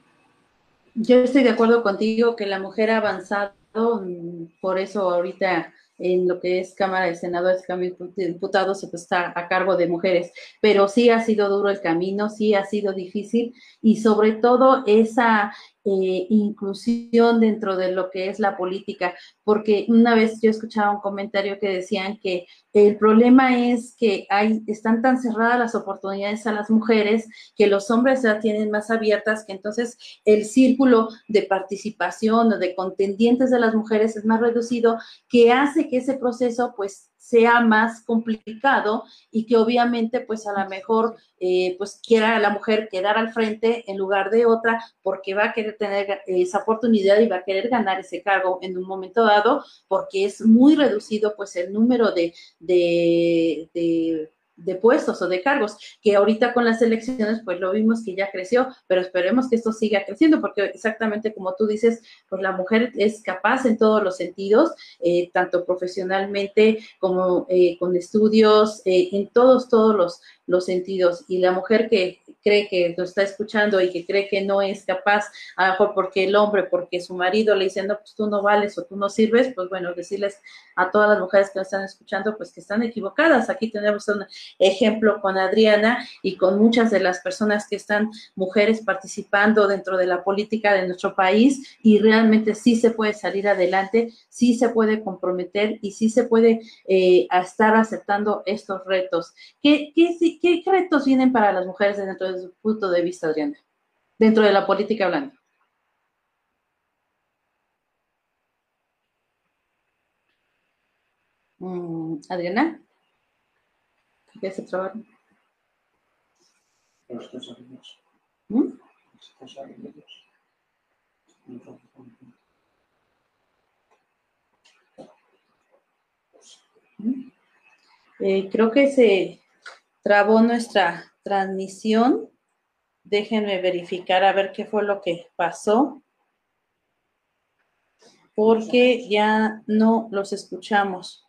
Yo estoy de acuerdo contigo que la mujer ha avanzado, mm, por eso ahorita en lo que es Cámara de Senadores, Cámara de Diputados, pues está a cargo de mujeres, pero sí ha sido duro el camino, sí ha sido difícil y sobre todo esa eh, inclusión dentro de lo que es la política, porque una vez yo escuchaba un comentario que decían que el problema es que hay, están tan cerradas las oportunidades a las mujeres que los hombres ya tienen más abiertas, que entonces el círculo de participación o de contendientes de las mujeres es más reducido, que hace que ese proceso pues sea más complicado y que obviamente pues a lo mejor eh, pues quiera la mujer quedar al frente en lugar de otra porque va a querer tener esa oportunidad y va a querer ganar ese cargo en un momento dado porque es muy reducido pues el número de, de, de de puestos o de cargos, que ahorita con las elecciones pues lo vimos que ya creció, pero esperemos que esto siga creciendo porque exactamente como tú dices, pues la mujer es capaz en todos los sentidos, eh, tanto profesionalmente como eh, con estudios, eh, en todos, todos los, los sentidos. Y la mujer que cree que lo está escuchando y que cree que no es capaz, a lo mejor porque el hombre, porque su marido le dice, no, pues tú no vales o tú no sirves, pues bueno, decirles a todas las mujeres que nos están escuchando, pues que están equivocadas. Aquí tenemos un ejemplo con Adriana y con muchas de las personas que están mujeres participando dentro de la política de nuestro país y realmente sí se puede salir adelante, sí se puede comprometer y sí se puede eh, estar aceptando estos retos. ¿Qué, qué, ¿qué, retos vienen para las mujeres dentro de su punto de vista, Adriana? Dentro de la política hablando. Mm, Adriana, ¿qué se trabaja? ¿Mm? ¿Mm? Eh, creo que se trabó nuestra transmisión. Déjenme verificar a ver qué fue lo que pasó. Porque ya no los escuchamos.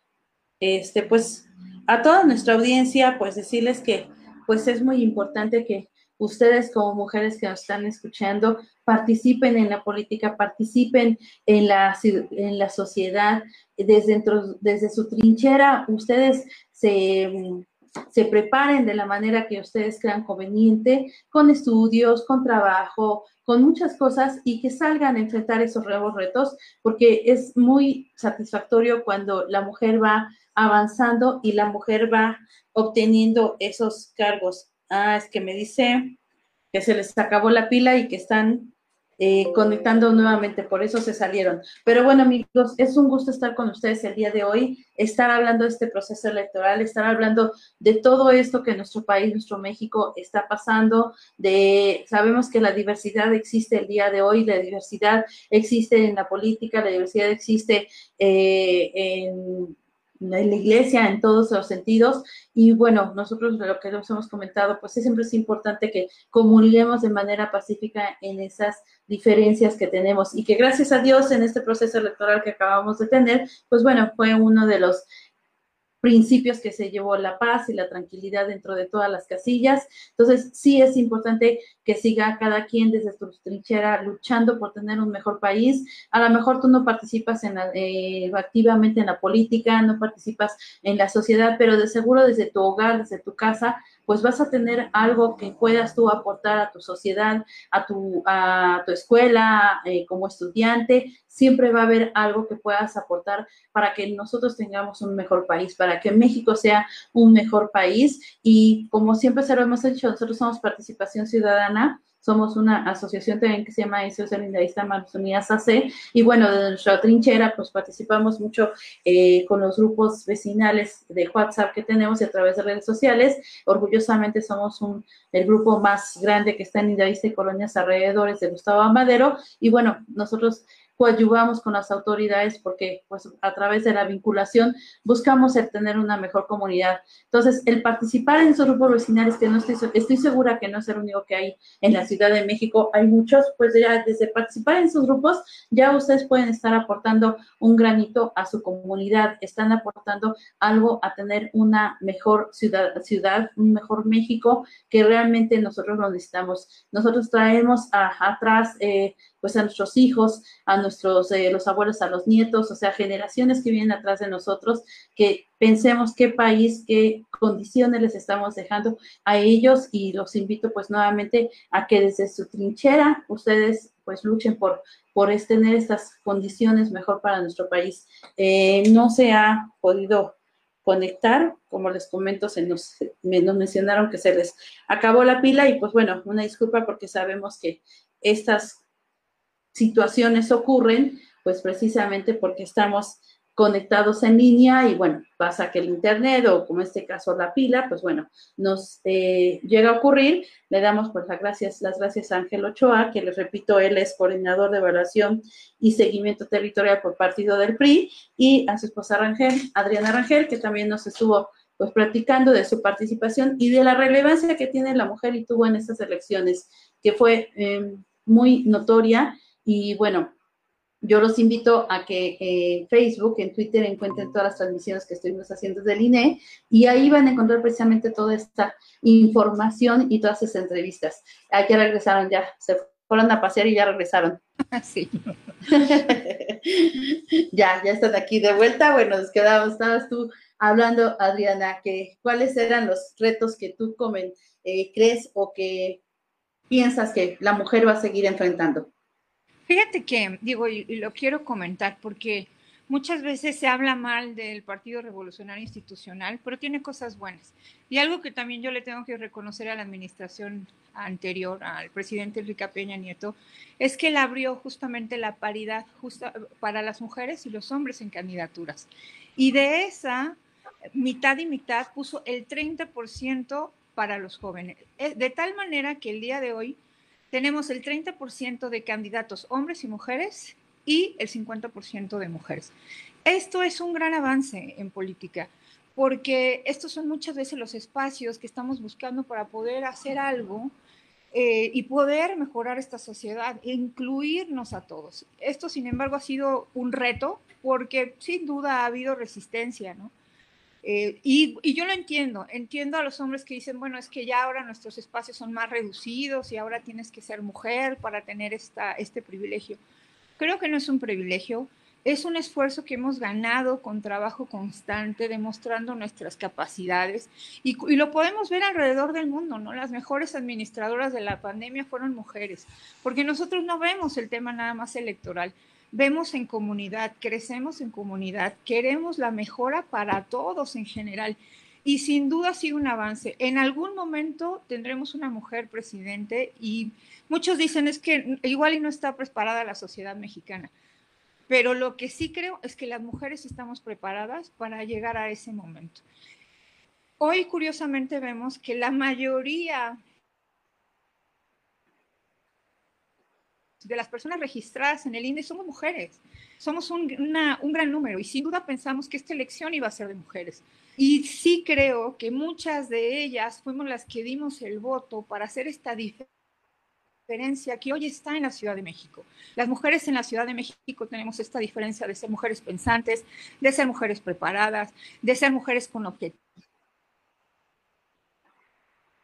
Este, pues, a toda nuestra audiencia, pues decirles que, pues es muy importante que ustedes como mujeres que nos están escuchando participen en la política, participen en la, en la sociedad, desde, dentro, desde su trinchera, ustedes se se preparen de la manera que ustedes crean conveniente, con estudios, con trabajo, con muchas cosas y que salgan a enfrentar esos nuevos retos, porque es muy satisfactorio cuando la mujer va avanzando y la mujer va obteniendo esos cargos. Ah, es que me dice que se les acabó la pila y que están eh, conectando nuevamente, por eso se salieron. Pero bueno, amigos, es un gusto estar con ustedes el día de hoy, estar hablando de este proceso electoral, estar hablando de todo esto que nuestro país, nuestro México está pasando, de sabemos que la diversidad existe el día de hoy, la diversidad existe en la política, la diversidad existe eh, en la iglesia en todos los sentidos. Y bueno, nosotros lo que nos hemos comentado, pues siempre es importante que comuniquemos de manera pacífica en esas diferencias que tenemos y que gracias a Dios en este proceso electoral que acabamos de tener, pues bueno, fue uno de los principios que se llevó la paz y la tranquilidad dentro de todas las casillas. Entonces, sí es importante que siga cada quien desde su trinchera luchando por tener un mejor país. A lo mejor tú no participas en eh, activamente en la política, no participas en la sociedad, pero de seguro desde tu hogar, desde tu casa, pues vas a tener algo que puedas tú aportar a tu sociedad, a tu, a tu escuela, eh, como estudiante, siempre va a haber algo que puedas aportar para que nosotros tengamos un mejor país, para que México sea un mejor país. Y como siempre se lo hemos dicho, nosotros somos participación ciudadana somos una asociación también que se llama Asociación Lindavista Manos Unidas AC, y bueno, de nuestra trinchera, pues participamos mucho eh, con los grupos vecinales de WhatsApp que tenemos y a través de redes sociales. Orgullosamente somos un, el grupo más grande que está en Lindavista y colonias alrededores de Gustavo Amadero, y bueno, nosotros coadyuvamos con las autoridades porque pues a través de la vinculación buscamos el tener una mejor comunidad. Entonces, el participar en esos grupos vecinales, que no estoy, estoy segura que no es el único que hay en la Ciudad de México, hay muchos, pues ya desde participar en esos grupos, ya ustedes pueden estar aportando un granito a su comunidad, están aportando algo a tener una mejor ciudad, ciudad un mejor México que realmente nosotros lo necesitamos. Nosotros traemos atrás eh, pues a nuestros hijos, a nuestros, eh, los abuelos, a los nietos, o sea, generaciones que vienen atrás de nosotros, que pensemos qué país, qué condiciones les estamos dejando a ellos y los invito pues nuevamente a que desde su trinchera ustedes pues luchen por, por tener estas condiciones mejor para nuestro país. Eh, no se ha podido conectar, como les comento, se nos, nos mencionaron que se les acabó la pila y pues bueno, una disculpa porque sabemos que estas situaciones ocurren, pues precisamente porque estamos conectados en línea y bueno, pasa que el internet o como en este caso la pila, pues bueno, nos eh, llega a ocurrir. Le damos pues las gracias, las gracias a Ángel Ochoa, que les repito, él es coordinador de evaluación y seguimiento territorial por partido del PRI, y a su esposa Rangel, Adriana Rangel, que también nos estuvo pues platicando de su participación y de la relevancia que tiene la mujer y tuvo en estas elecciones, que fue eh, muy notoria y bueno, yo los invito a que en Facebook, en Twitter encuentren todas las transmisiones que estuvimos haciendo del INE y ahí van a encontrar precisamente toda esta información y todas esas entrevistas. Aquí regresaron ya, se fueron a pasear y ya regresaron. Sí. ya, ya están aquí de vuelta. Bueno, nos quedamos, estabas tú hablando, Adriana, que cuáles eran los retos que tú comen, eh, crees o que piensas que la mujer va a seguir enfrentando. Fíjate que, digo, y, lo quiero comentar porque muchas veces se habla mal del Partido Revolucionario Institucional, pero tiene cosas buenas. Y algo que también yo le tengo que reconocer a la administración anterior, al presidente Enrique Peña Nieto, es que él abrió justamente la paridad justa para las mujeres y los hombres en candidaturas. Y de esa mitad y mitad puso el 30% para los jóvenes. Eh, de tal manera que el día de hoy tenemos el 30% de candidatos hombres y mujeres y el 50% de mujeres. Esto es un gran avance en política, porque estos son muchas veces los espacios que estamos buscando para poder hacer algo eh, y poder mejorar esta sociedad e incluirnos a todos. Esto, sin embargo, ha sido un reto porque sin duda ha habido resistencia, ¿no? Eh, y, yo lo entiendo, entiendo a los hombres que dicen, bueno, es que ya ahora nuestros espacios son más reducidos y ahora tienes que ser mujer para tener esta, este privilegio. Creo que no es un privilegio, es un esfuerzo que hemos ganado con trabajo constante, demostrando nuestras capacidades y, y, lo podemos ver alrededor del mundo, ¿no? Las mejores administradoras de la pandemia fueron mujeres, porque nosotros no vemos el tema nada más electoral, vemos en comunidad, crecemos en comunidad, queremos la mejora para todos en general. y sin duda ha sido un avance. En algún momento tendremos una mujer presidente y muchos dicen es que igual y no está preparada la sociedad mexicana. Pero lo que sí creo es que las mujeres estamos preparadas para llegar a ese momento. Hoy, curiosamente, vemos que la mayoría de las personas registradas en el INE somos mujeres. Somos un, un, gran número y sin duda pensamos que esta elección iba a ser de mujeres. Y sí creo que muchas de ellas fuimos las que dimos el voto para hacer esta diferencia que hoy está en la Ciudad de México. Las mujeres en la Ciudad de México tenemos esta diferencia de ser mujeres pensantes, de ser mujeres preparadas, de ser mujeres con objetivos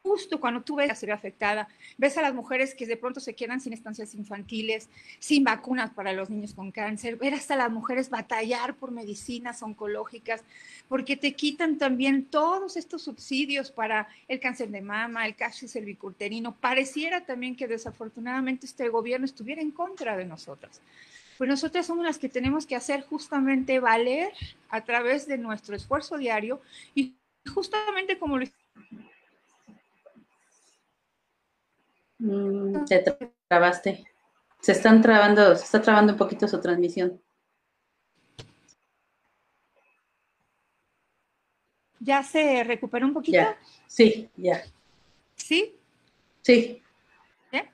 justo cuando tú ves a ser afectada, ves a las mujeres que de pronto se quedan sin estancias infantiles, sin vacunas para los niños con cáncer, ver hasta las mujeres batallar por medicinas oncológicas, porque te quitan también todos estos subsidios para el cáncer de mama, el cáncer cervicuterino. Pareciera también que desafortunadamente este gobierno estuviera en contra de nosotras. Pues nosotras somos las que tenemos que hacer justamente valer a través de nuestro esfuerzo diario y justamente como lo Mm, te trabaste. Se están trabando, se está trabando un poquito su transmisión. ¿Ya se recuperó un poquito? Sí, ya. ¿Sí? Sí. ¿Eh?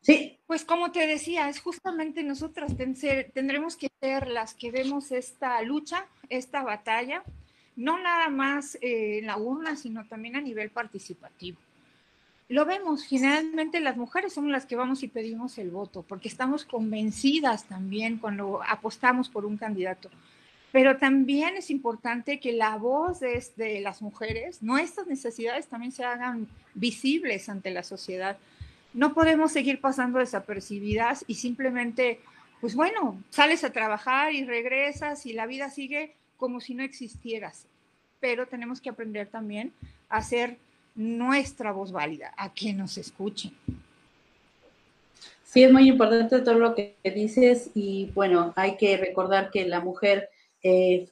Sí. Pues como te decía, es justamente nosotras tendremos que ser las que vemos esta lucha, esta batalla, no nada más eh, en la urna, sino también a nivel participativo lo vemos, generalmente las mujeres somos las que vamos y pedimos el voto, porque estamos convencidas también cuando apostamos por un candidato. Pero también es importante que la voz de, las mujeres, nuestras necesidades también se hagan visibles ante la sociedad. No podemos seguir pasando desapercibidas y simplemente, pues bueno, sales a trabajar y regresas y la vida sigue como si no existieras. Pero tenemos que aprender también a ser nuestra voz válida, a que nos escuchen. Sí, es muy importante todo lo que dices y bueno, hay que recordar que la mujer eh,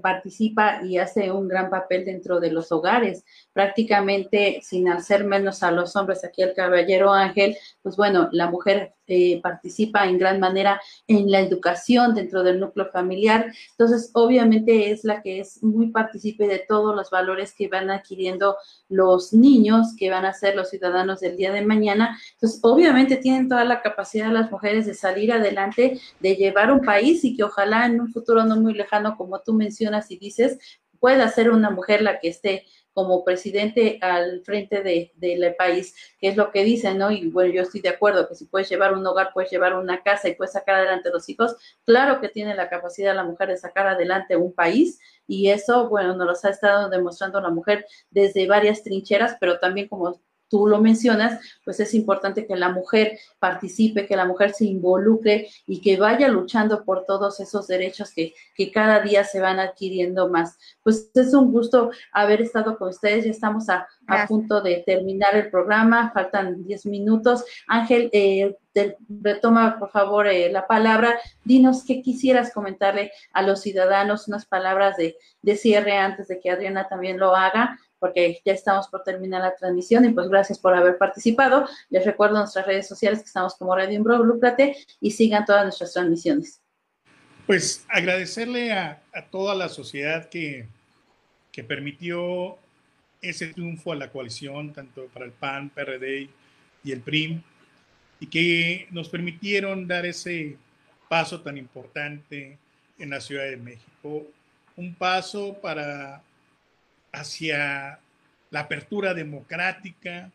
participa y hace un gran papel dentro de los hogares, prácticamente sin hacer menos a los hombres. Aquí el caballero Ángel, pues bueno, la mujer eh, participa en gran manera en la educación dentro del núcleo familiar. Entonces, obviamente es la que es muy partícipe de todos los valores que van adquiriendo los niños, que van a ser los ciudadanos del día de mañana. Entonces, obviamente tienen toda la capacidad las mujeres de salir adelante, de llevar un país y que ojalá en un futuro no muy lejano, como tú mencionas y dices, pueda ser una mujer la que esté como presidente al frente de, del país, que es lo que dicen, ¿no? Y bueno, yo estoy de acuerdo que si puedes llevar un hogar, puedes llevar una casa y puedes sacar adelante a los hijos, claro que tiene la capacidad la mujer de sacar adelante un país y eso, bueno, nos lo ha estado demostrando la mujer desde varias trincheras, pero también como tú lo mencionas, pues es importante que la mujer participe, que la mujer se involucre y que vaya luchando por todos esos derechos que, que cada día se van adquiriendo más. Pues es un gusto haber estado con ustedes, ya estamos a, a punto de terminar el programa, faltan 10 minutos. Ángel, eh, retoma por favor eh, la palabra, dinos qué quisieras comentarle a los ciudadanos, unas palabras de, de cierre antes de que Adriana también lo haga porque ya estamos por terminar la transmisión y pues gracias por haber participado. Les recuerdo nuestras redes sociales que estamos como Radio Imbro, Lúcrate y sigan todas nuestras transmisiones. Pues agradecerle a, toda la sociedad que, que permitió ese triunfo a la coalición, tanto para el PAN, PRD y el PRIM, y que nos permitieron dar ese paso tan importante en la Ciudad de México. Un paso para hacia la apertura democrática,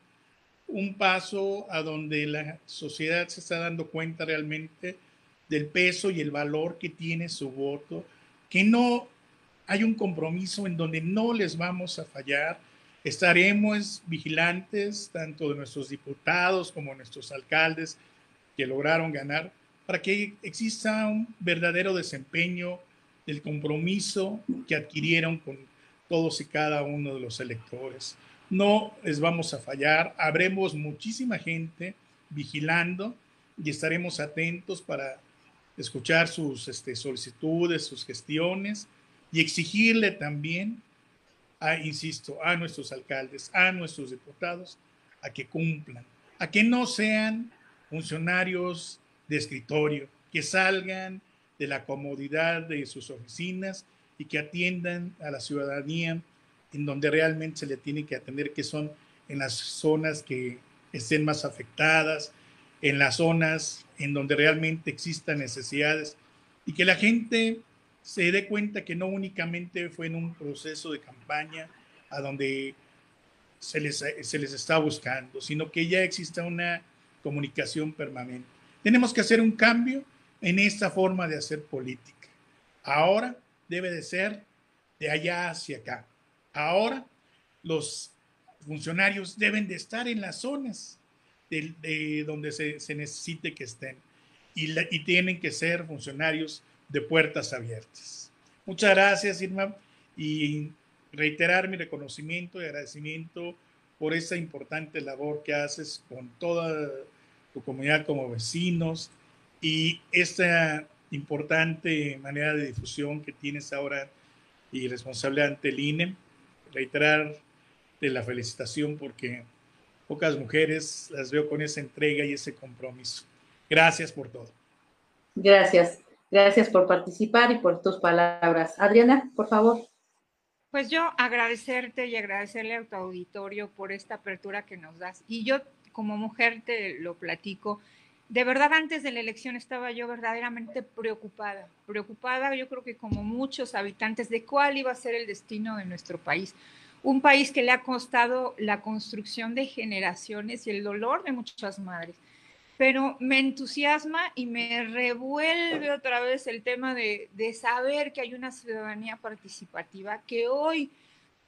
un paso a donde la sociedad se está dando cuenta realmente del peso y el valor que tiene su voto, que no hay un compromiso en donde no les vamos a fallar. Estaremos vigilantes tanto de nuestros diputados como de nuestros alcaldes que lograron ganar para que exista un verdadero desempeño del compromiso que adquirieron con todos y cada uno de los electores. No les vamos a fallar, habremos muchísima gente vigilando y estaremos atentos para escuchar sus este, solicitudes, sus gestiones y exigirle también a, insisto, a nuestros alcaldes, a nuestros diputados, a que cumplan, a que no sean funcionarios de escritorio, que salgan de la comodidad de sus oficinas y que atiendan a la ciudadanía en donde realmente se le tiene que atender, que son en las zonas que estén más afectadas, en las zonas en donde realmente existan necesidades y que la gente se dé cuenta que no únicamente fue en un proceso de campaña a donde se les, se les está buscando, sino que ya exista una comunicación permanente. Tenemos que hacer un cambio en esta forma de hacer política. Ahora debe de ser de allá hacia acá. Ahora los funcionarios deben de estar en las zonas de, donde se, necesite que estén y, y tienen que ser funcionarios de puertas abiertas. Muchas gracias, Irma, y reiterar mi reconocimiento y agradecimiento por esa importante labor que haces con toda tu comunidad como vecinos y esta importante manera de difusión que tienes ahora y responsable ante el INE. Reiterar de la felicitación porque pocas mujeres las veo con esa entrega y ese compromiso. Gracias por todo. Gracias. Gracias por participar y por tus palabras. Adriana, por favor. Pues yo agradecerte y agradecerle a tu auditorio por esta apertura que nos das. Y yo como mujer te lo platico. De verdad, antes de la elección estaba yo verdaderamente preocupada, preocupada yo creo que como muchos habitantes de cuál iba a ser el destino de nuestro país. Un país que le ha costado la construcción de generaciones y el dolor de muchas madres pero me entusiasma y me revuelve otra vez el tema de, saber que hay una ciudadanía participativa que hoy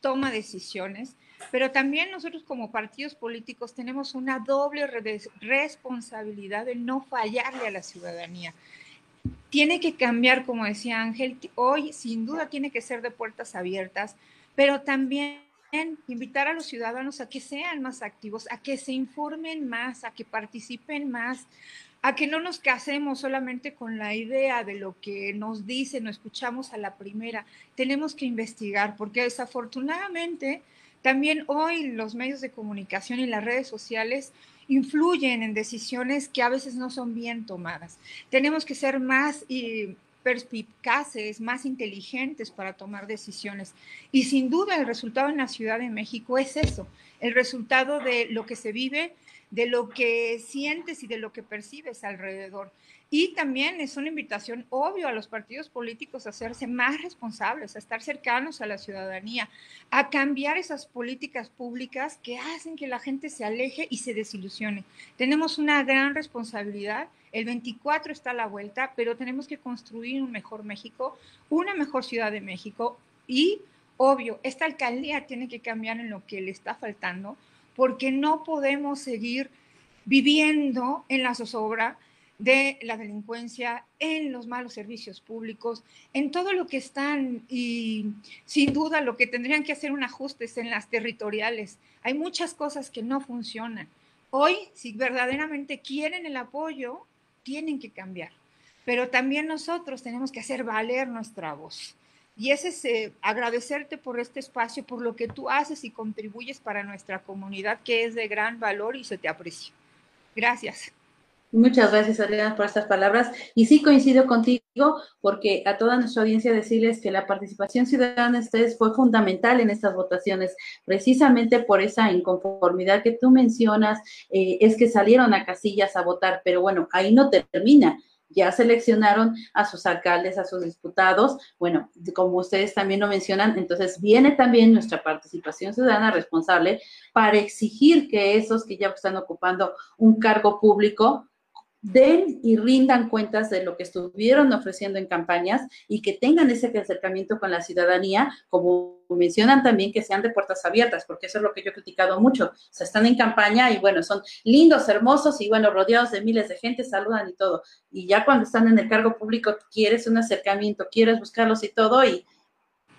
toma decisiones, pero también nosotros como partidos políticos tenemos una doble responsabilidad de no fallarle a la ciudadanía. Tiene que cambiar, como decía Ángel, hoy sin duda tiene que ser de puertas abiertas, pero también invitar a los ciudadanos a que sean más activos, a que se informen más, a que participen más, a que no nos casemos solamente con la idea de lo que nos dicen o escuchamos a la primera. Tenemos que investigar, porque desafortunadamente también hoy los medios de comunicación y las redes sociales influyen en decisiones que a veces no son bien tomadas. Tenemos que ser más y perspicaces, más inteligentes para tomar decisiones. Y sin duda el resultado en la Ciudad de México es eso, el resultado de lo que se vive, de lo que sientes y de lo que percibes alrededor. Y también es una invitación obvio a los partidos políticos a hacerse más responsables, a estar cercanos a la ciudadanía, a cambiar esas políticas públicas que hacen que la gente se aleje y se desilusione. Tenemos una gran responsabilidad. El 24 está a la vuelta, pero tenemos que construir un mejor México, una mejor Ciudad de México y, obvio, esta alcaldía tiene que cambiar en lo que le está faltando, porque no podemos seguir viviendo en la zozobra de la delincuencia, en los malos servicios públicos, en todo lo que están y sin duda lo que tendrían que hacer un ajuste es en las territoriales. Hay muchas cosas que no funcionan. Hoy, si verdaderamente quieren el apoyo, tienen que cambiar. Pero también nosotros tenemos que hacer valer nuestra voz. Y ese es agradecerte por este espacio, por lo que tú haces y contribuyes para nuestra comunidad, que es de gran valor y se te aprecia. Gracias. Muchas gracias, Adriana, por estas palabras. Y sí coincido contigo, porque a toda nuestra audiencia decirles que la participación ciudadana de ustedes fue fundamental en estas votaciones, precisamente por esa inconformidad que tú mencionas, eh, es que salieron a casillas a votar, pero bueno, ahí no termina ya seleccionaron a sus alcaldes, a sus diputados. Bueno, como ustedes también lo mencionan, entonces viene también nuestra participación ciudadana responsable para exigir que esos que ya están ocupando un cargo público den y rindan cuentas de lo que estuvieron ofreciendo en campañas y que tengan ese acercamiento con la ciudadanía, como mencionan también que sean de puertas abiertas, porque eso es lo que yo he criticado mucho. O sea, están en campaña y bueno, son lindos, hermosos y bueno, rodeados de miles de gente, saludan y todo. Y ya cuando están en el cargo público, quieres un acercamiento, quieres buscarlos y todo y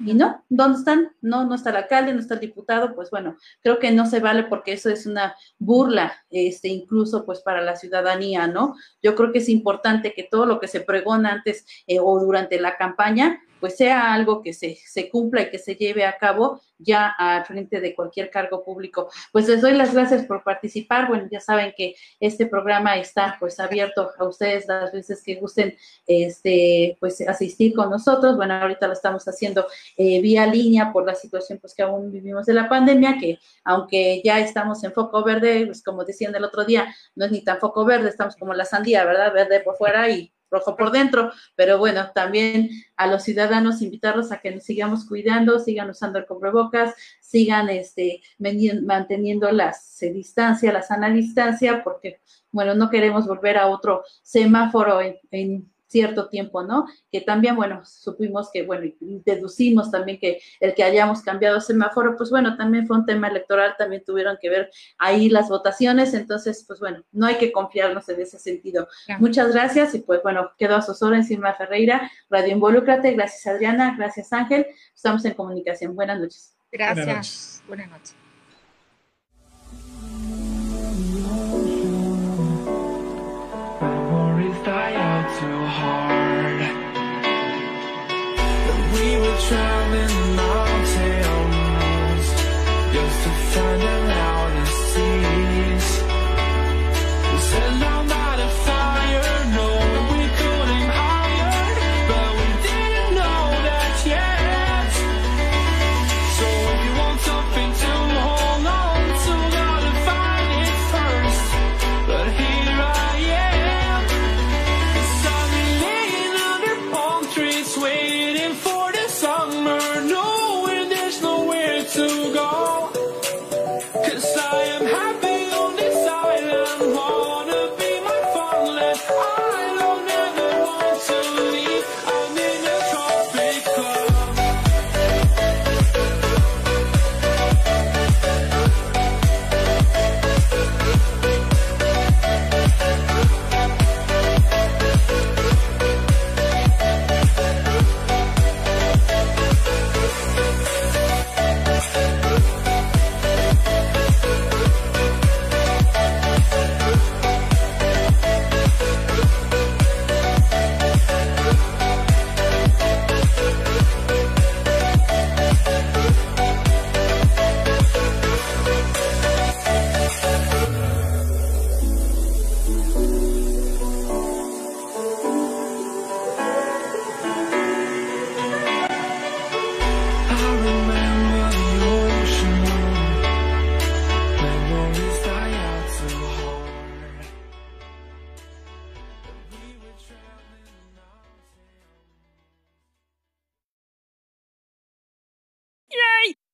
y no, ¿dónde están? No, no está el alcalde, no está el diputado, pues bueno, creo que no se vale porque eso es una burla, este, incluso pues para la ciudadanía, ¿no? Yo creo que es importante que todo lo que se pregona antes eh, o durante la campaña pues sea algo que se, se cumpla y que se lleve a cabo ya al frente de cualquier cargo público. Pues les doy las gracias por participar. Bueno, ya saben que este programa está pues abierto a ustedes las veces que gusten este pues asistir con nosotros. Bueno, ahorita lo estamos haciendo eh, vía línea por la situación pues que aún vivimos de la pandemia, que aunque ya estamos en foco verde, pues como decían el otro día, no es ni tan foco verde, estamos como la sandía, ¿verdad? Verde por fuera y rojo por dentro, pero bueno, también a los ciudadanos invitarlos a que nos sigamos cuidando, sigan usando el cubrebocas, sigan este, manteniendo la distancia, la sana distancia, porque, bueno, no queremos volver a otro semáforo en cierto tiempo, ¿no? Que también, bueno, supimos que, bueno, y deducimos también que el que hayamos cambiado el semáforo, pues bueno, también fue un tema electoral, también tuvieron que ver ahí las votaciones, entonces, pues bueno, no hay que confiarnos en ese sentido. Muchas gracias y pues bueno, quedo a sus órdenes, Silma Ferreira, Radio Involúcrate, gracias Adriana, gracias Ángel, estamos en comunicación. Buenas noches. Gracias. Buenas noches.